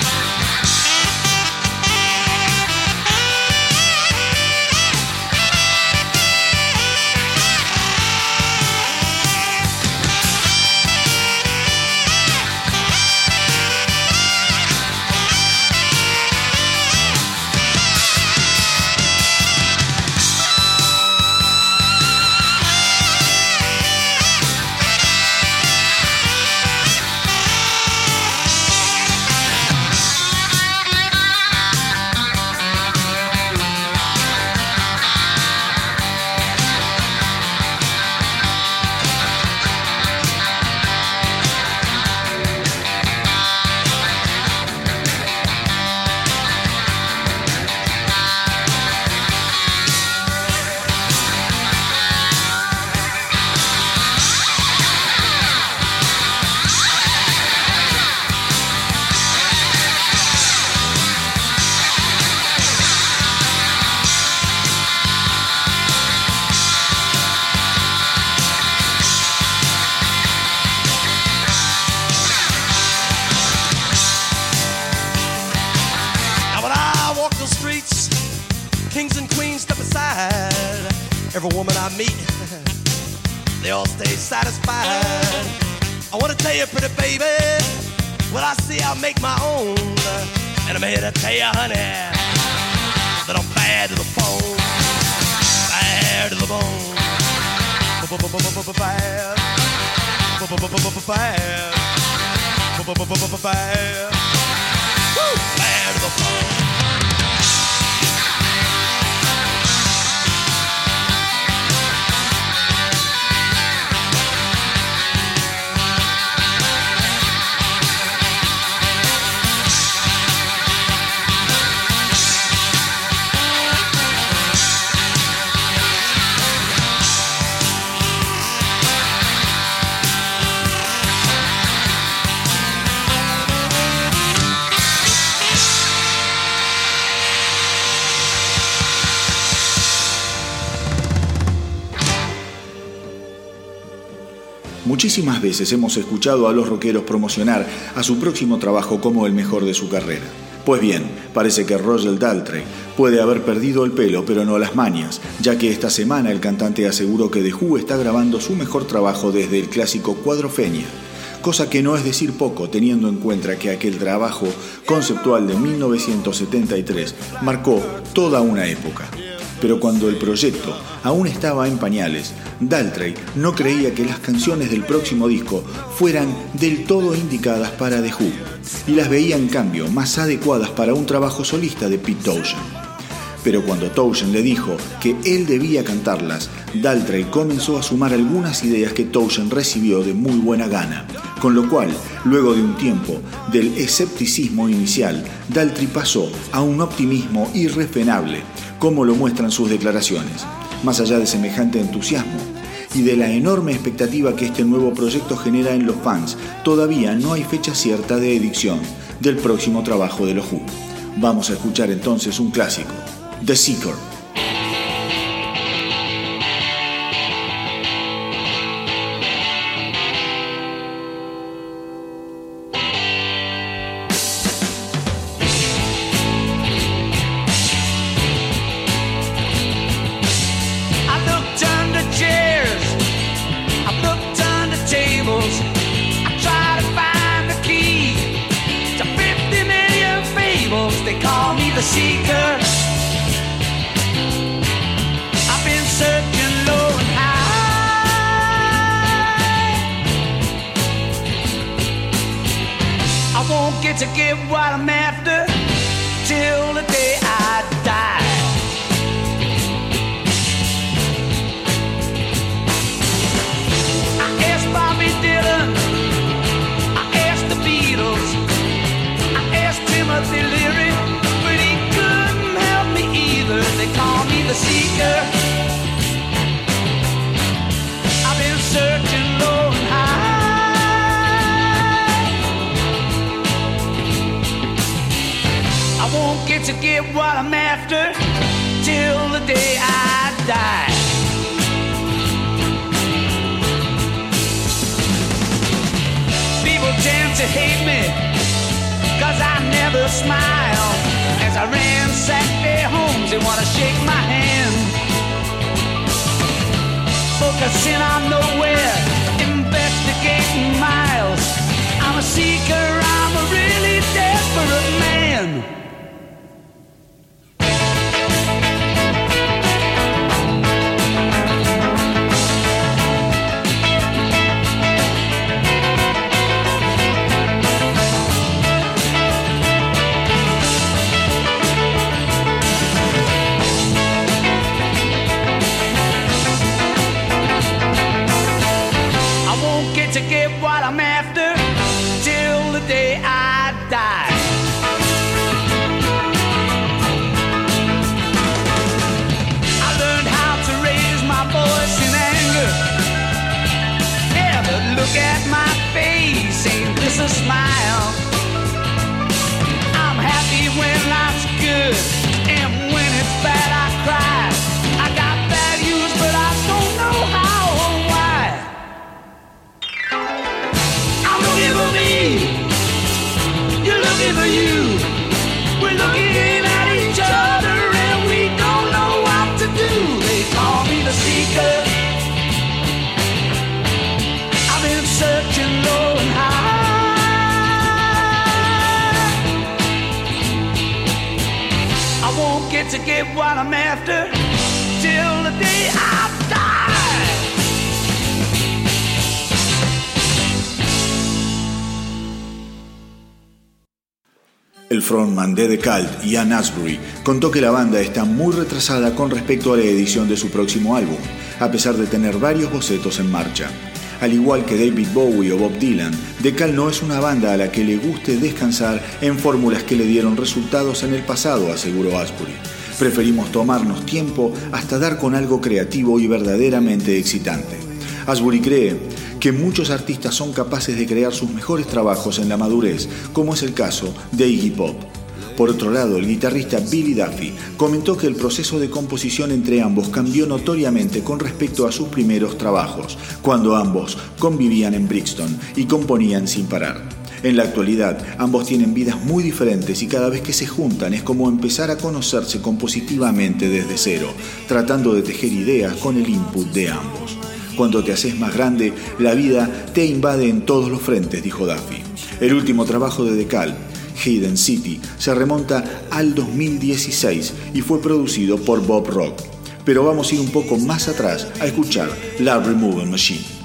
Veces hemos escuchado a los rockeros promocionar a su próximo trabajo como el mejor de su carrera. Pues bien, parece que Roger Daltrey puede haber perdido el pelo, pero no las mañas, ya que esta semana el cantante aseguró que The Who está grabando su mejor trabajo desde el clásico Cuadrofenia cosa que no es decir poco teniendo en cuenta que aquel trabajo conceptual de 1973 marcó toda una época. Pero cuando el proyecto aún estaba en pañales, Daltrey no creía que las canciones del próximo disco fueran del todo indicadas para The Who, y las veía en cambio más adecuadas para un trabajo solista de Pete Townshend. Pero cuando Townshend le dijo que él debía cantarlas, Daltrey comenzó a sumar algunas ideas que Townshend recibió de muy buena gana, con lo cual, luego de un tiempo del escepticismo inicial, Daltrey pasó a un optimismo irrefrenable, como lo muestran sus declaraciones. Más allá de semejante entusiasmo y de la enorme expectativa que este nuevo proyecto genera en los fans, todavía no hay fecha cierta de edición del próximo trabajo de los Who. Vamos a escuchar entonces un clásico, The Seeker. El frontman de The Cult, Ian Asbury, contó que la banda está muy retrasada con respecto a la edición de su próximo álbum, a pesar de tener varios bocetos en marcha. Al igual que David Bowie o Bob Dylan, Cult no es una banda a la que le guste descansar en fórmulas que le dieron resultados en el pasado, aseguró Asbury. Preferimos tomarnos tiempo hasta dar con algo creativo y verdaderamente excitante. Asbury cree que muchos artistas son capaces de crear sus mejores trabajos en la madurez, como es el caso de Iggy Pop. Por otro lado, el guitarrista Billy Duffy comentó que el proceso de composición entre ambos cambió notoriamente con respecto a sus primeros trabajos, cuando ambos convivían en Brixton y componían sin parar. En la actualidad, ambos tienen vidas muy diferentes y cada vez que se juntan es como empezar a conocerse compositivamente desde cero, tratando de tejer ideas con el input de ambos. Cuando te haces más grande, la vida te invade en todos los frentes, dijo Duffy. El último trabajo de Decal, Hidden City, se remonta al 2016 y fue producido por Bob Rock. Pero vamos a ir un poco más atrás a escuchar La Removal Machine.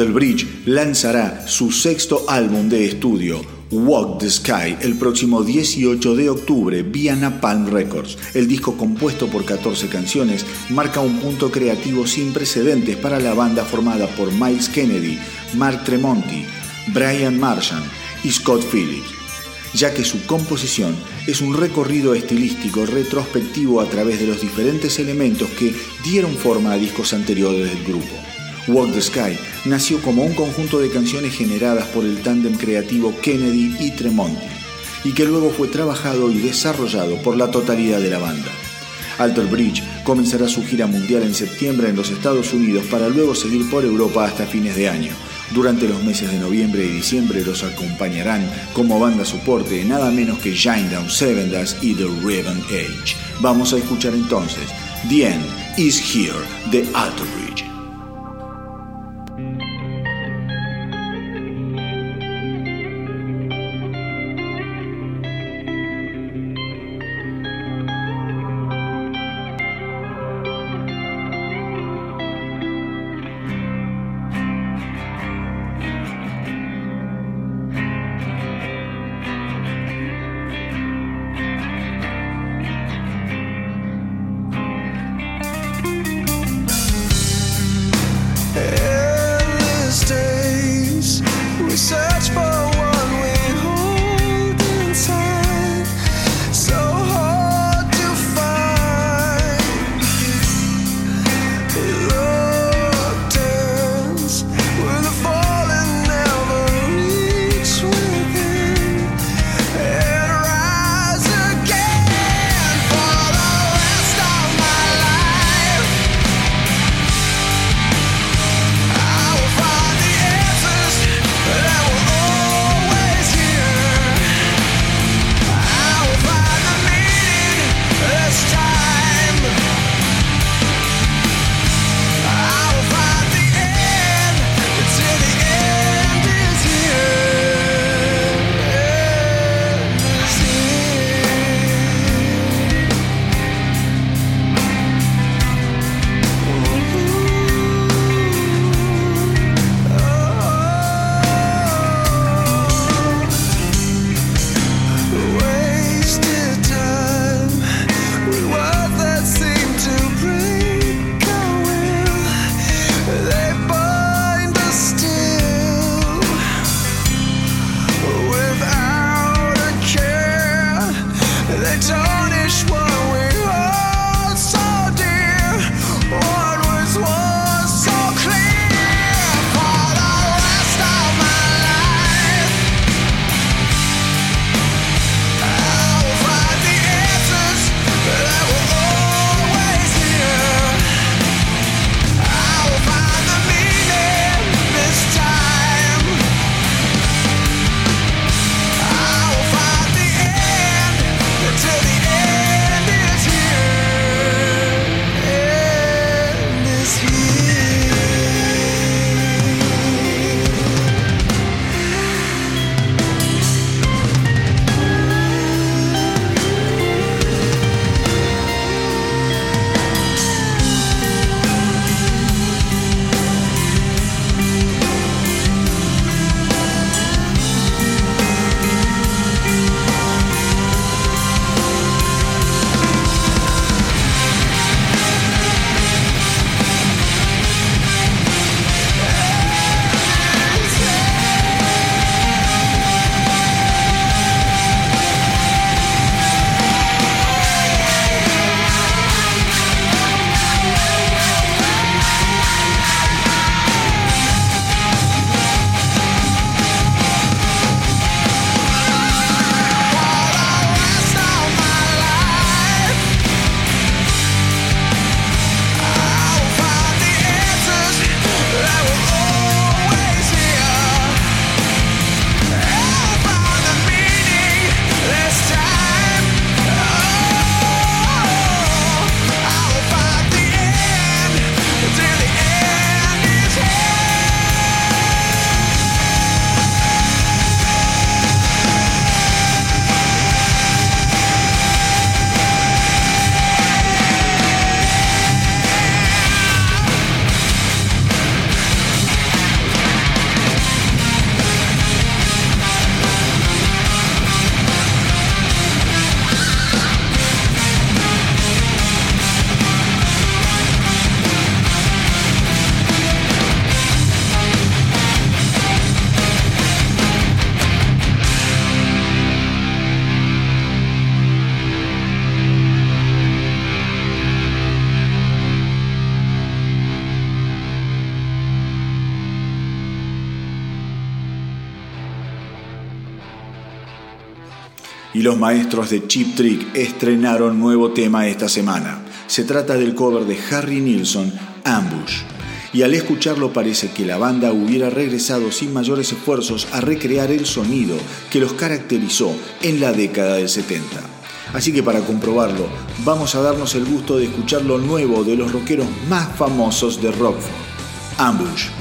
Alter Bridge lanzará su sexto álbum de estudio, Walk the Sky el próximo 18 de octubre vía Napalm Records. El disco compuesto por 14 canciones marca un punto creativo sin precedentes para la banda formada por Miles Kennedy, Mark Tremonti, Brian Marshall y Scott Phillips, ya que su composición es un recorrido estilístico retrospectivo a través de los diferentes elementos que dieron forma a discos anteriores del grupo. Walk the Sky nació como un conjunto de canciones generadas por el tándem creativo Kennedy y Tremonti, y que luego fue trabajado y desarrollado por la totalidad de la banda. Alter Bridge comenzará su gira mundial en septiembre en los Estados Unidos para luego seguir por Europa hasta fines de año. Durante los meses de noviembre y diciembre los acompañarán como banda soporte nada menos que Shinedown, Seven Das y The Raven Age. Vamos a escuchar entonces The End is Here de Alter Bridge. Y los maestros de Chip Trick estrenaron nuevo tema esta semana. Se trata del cover de Harry Nilsson, Ambush. Y al escucharlo parece que la banda hubiera regresado sin mayores esfuerzos a recrear el sonido que los caracterizó en la década del 70. Así que para comprobarlo, vamos a darnos el gusto de escuchar lo nuevo de los rockeros más famosos de Rockford, Ambush.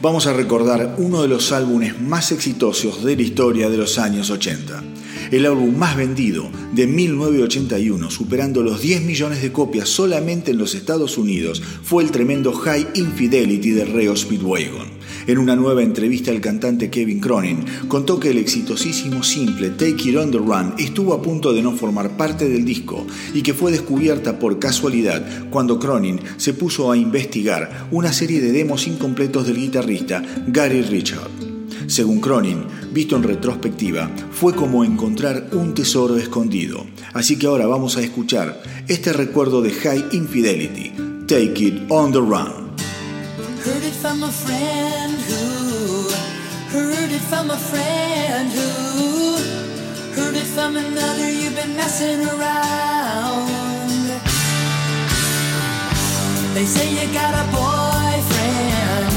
Vamos a recordar uno de los álbumes más exitosos de la historia de los años 80. El álbum más vendido de 1981, superando los 10 millones de copias solamente en los Estados Unidos, fue el tremendo High Infidelity de Reo Speedwagon. En una nueva entrevista, el cantante Kevin Cronin contó que el exitosísimo simple Take It On The Run estuvo a punto de no formar parte del disco y que fue descubierta por casualidad cuando Cronin se puso a investigar una serie de demos incompletos del guitarrista Gary Richard. Según Cronin, visto en retrospectiva, fue como encontrar un tesoro escondido. Así que ahora vamos a escuchar este recuerdo de High Infidelity, Take It On The Run. From a friend who heard it from a friend who heard it from another. You've been messing around. They say you got a boyfriend.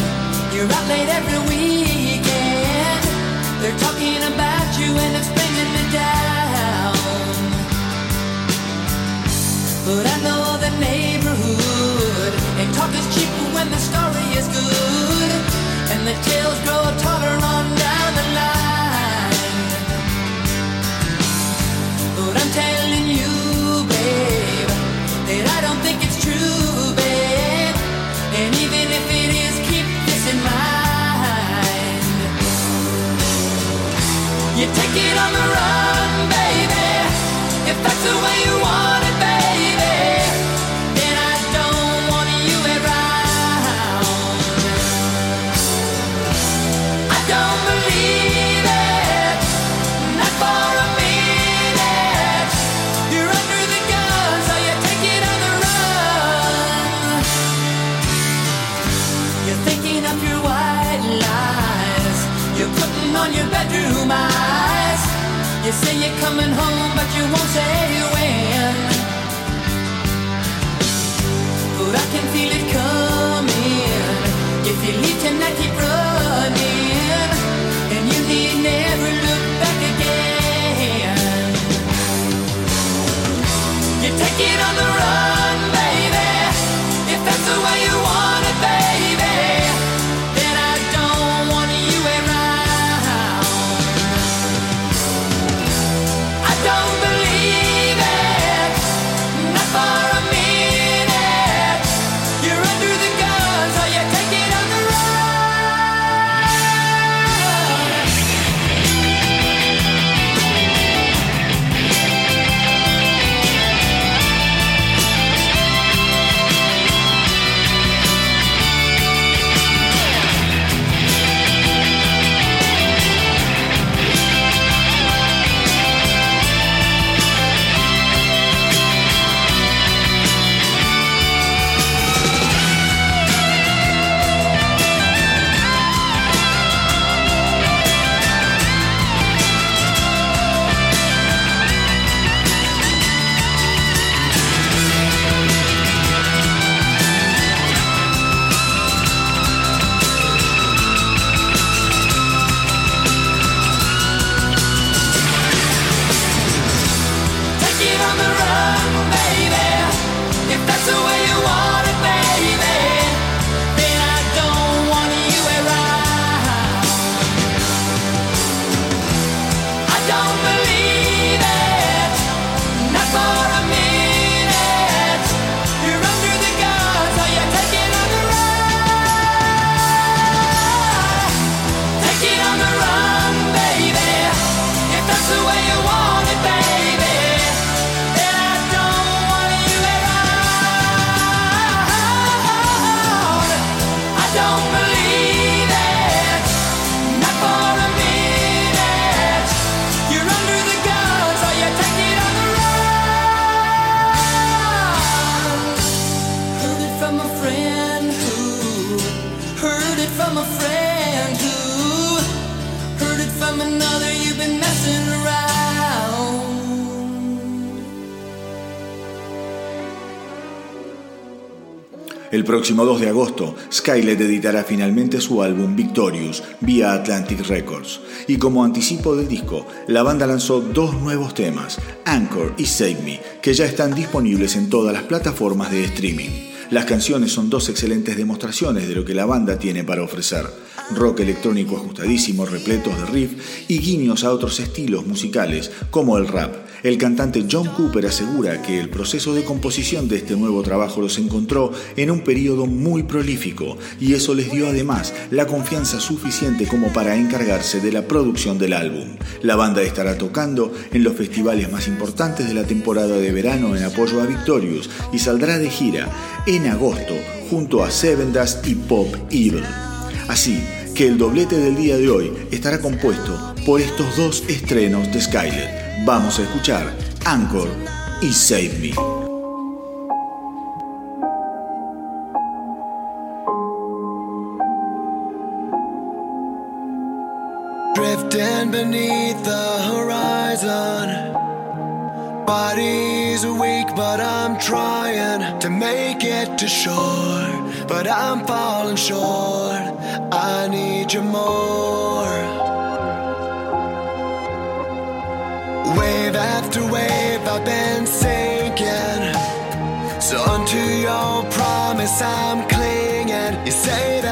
You're out late every weekend. They're talking about you and it's bringing me down. But I know the neighborhood and talk is cheap when the story is good and the tales grow taller on down the line. But I'm telling you, babe, that I don't think it's true, babe. And even if it is, keep this in mind. You take it on the run, baby, if that's the way you El próximo 2 de agosto, Skylet editará finalmente su álbum Victorious vía Atlantic Records. Y como anticipo del disco, la banda lanzó dos nuevos temas, Anchor y Save Me, que ya están disponibles en todas las plataformas de streaming. Las canciones son dos excelentes demostraciones de lo que la banda tiene para ofrecer. Rock electrónico ajustadísimo, repletos de riff y guiños a otros estilos musicales como el rap, el cantante John Cooper asegura que el proceso de composición de este nuevo trabajo los encontró en un periodo muy prolífico y eso les dio además la confianza suficiente como para encargarse de la producción del álbum. La banda estará tocando en los festivales más importantes de la temporada de verano en apoyo a Victorious y saldrá de gira en agosto junto a Seven Dust y Pop Evil. Así que el doblete del día de hoy estará compuesto por estos dos estrenos de Skylet. Vamos a escuchar Anchor y Save Me. Drifting beneath the horizon. Body's weak, but I'm trying to make it to shore. But I'm falling short. I need you more. wave after wave I've been sinking. So unto your promise I'm clinging. You say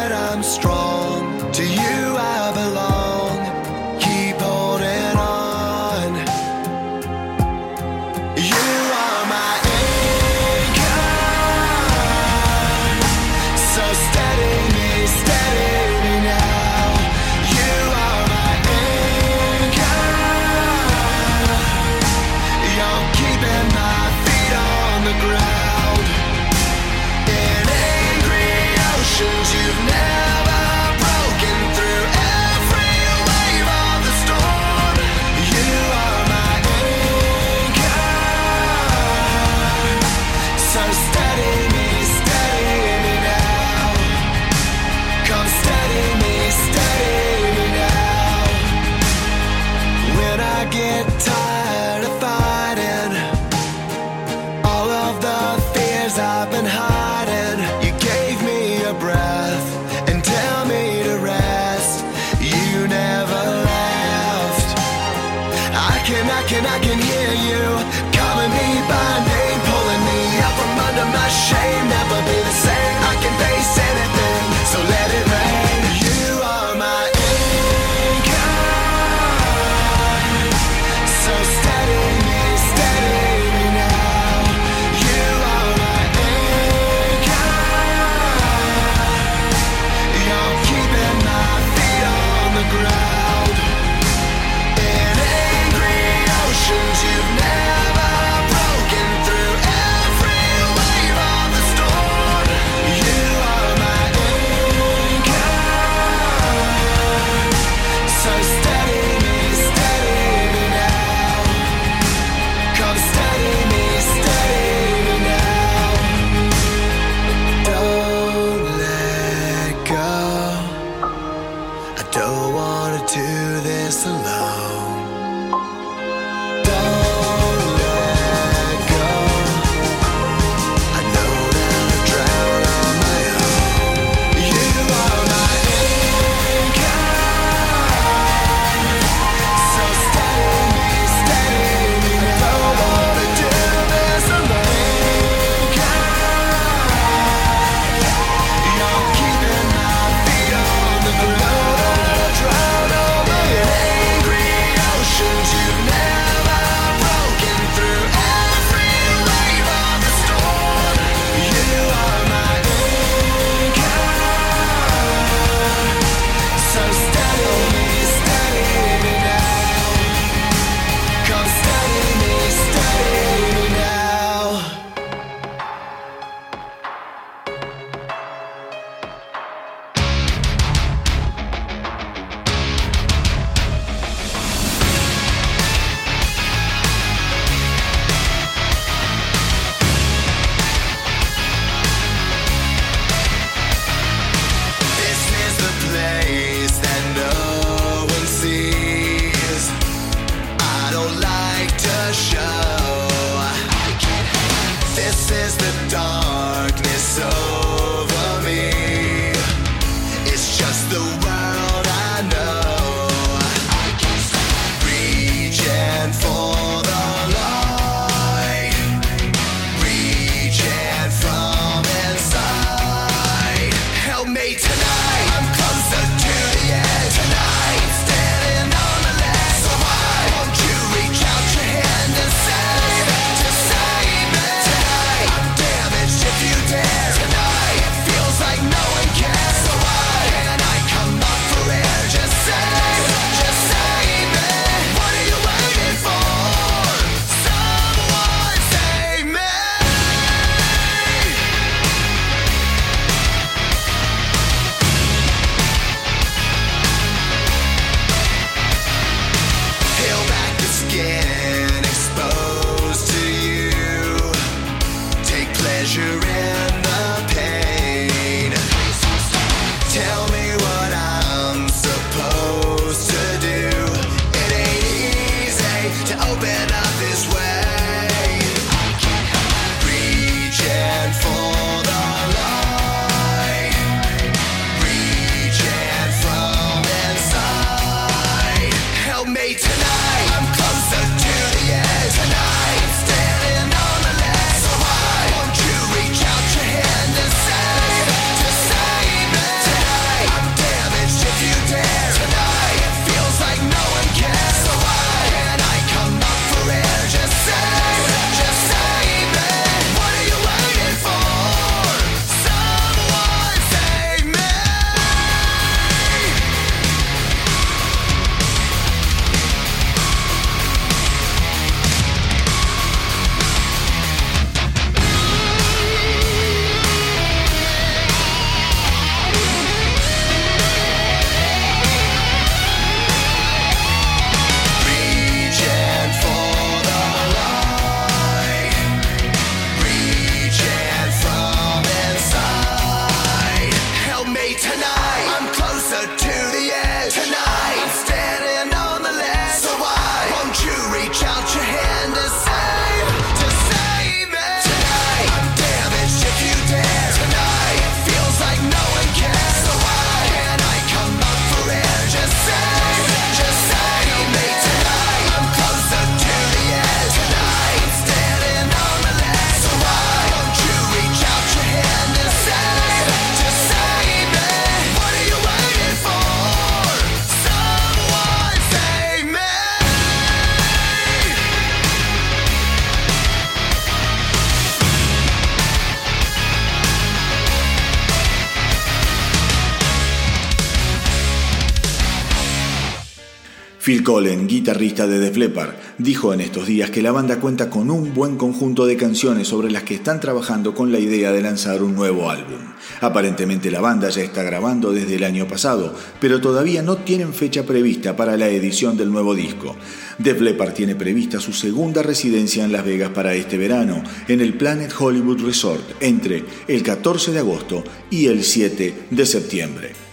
guitarrista de Def dijo en estos días que la banda cuenta con un buen conjunto de canciones sobre las que están trabajando con la idea de lanzar un nuevo álbum. Aparentemente la banda ya está grabando desde el año pasado, pero todavía no tienen fecha prevista para la edición del nuevo disco. Def Leppard tiene prevista su segunda residencia en Las Vegas para este verano, en el Planet Hollywood Resort, entre el 14 de agosto y el 7 de septiembre.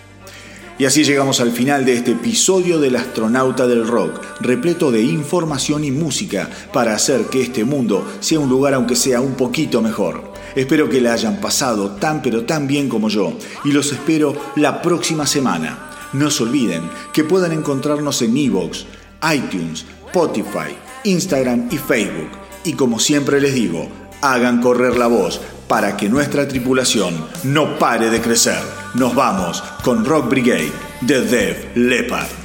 Y así llegamos al final de este episodio del astronauta del rock, repleto de información y música para hacer que este mundo sea un lugar aunque sea un poquito mejor. Espero que la hayan pasado tan pero tan bien como yo y los espero la próxima semana. No se olviden que pueden encontrarnos en Evox, iTunes, Spotify, Instagram y Facebook. Y como siempre les digo, hagan correr la voz para que nuestra tripulación no pare de crecer. Nos vamos con Rock Brigade de Dev Leppard.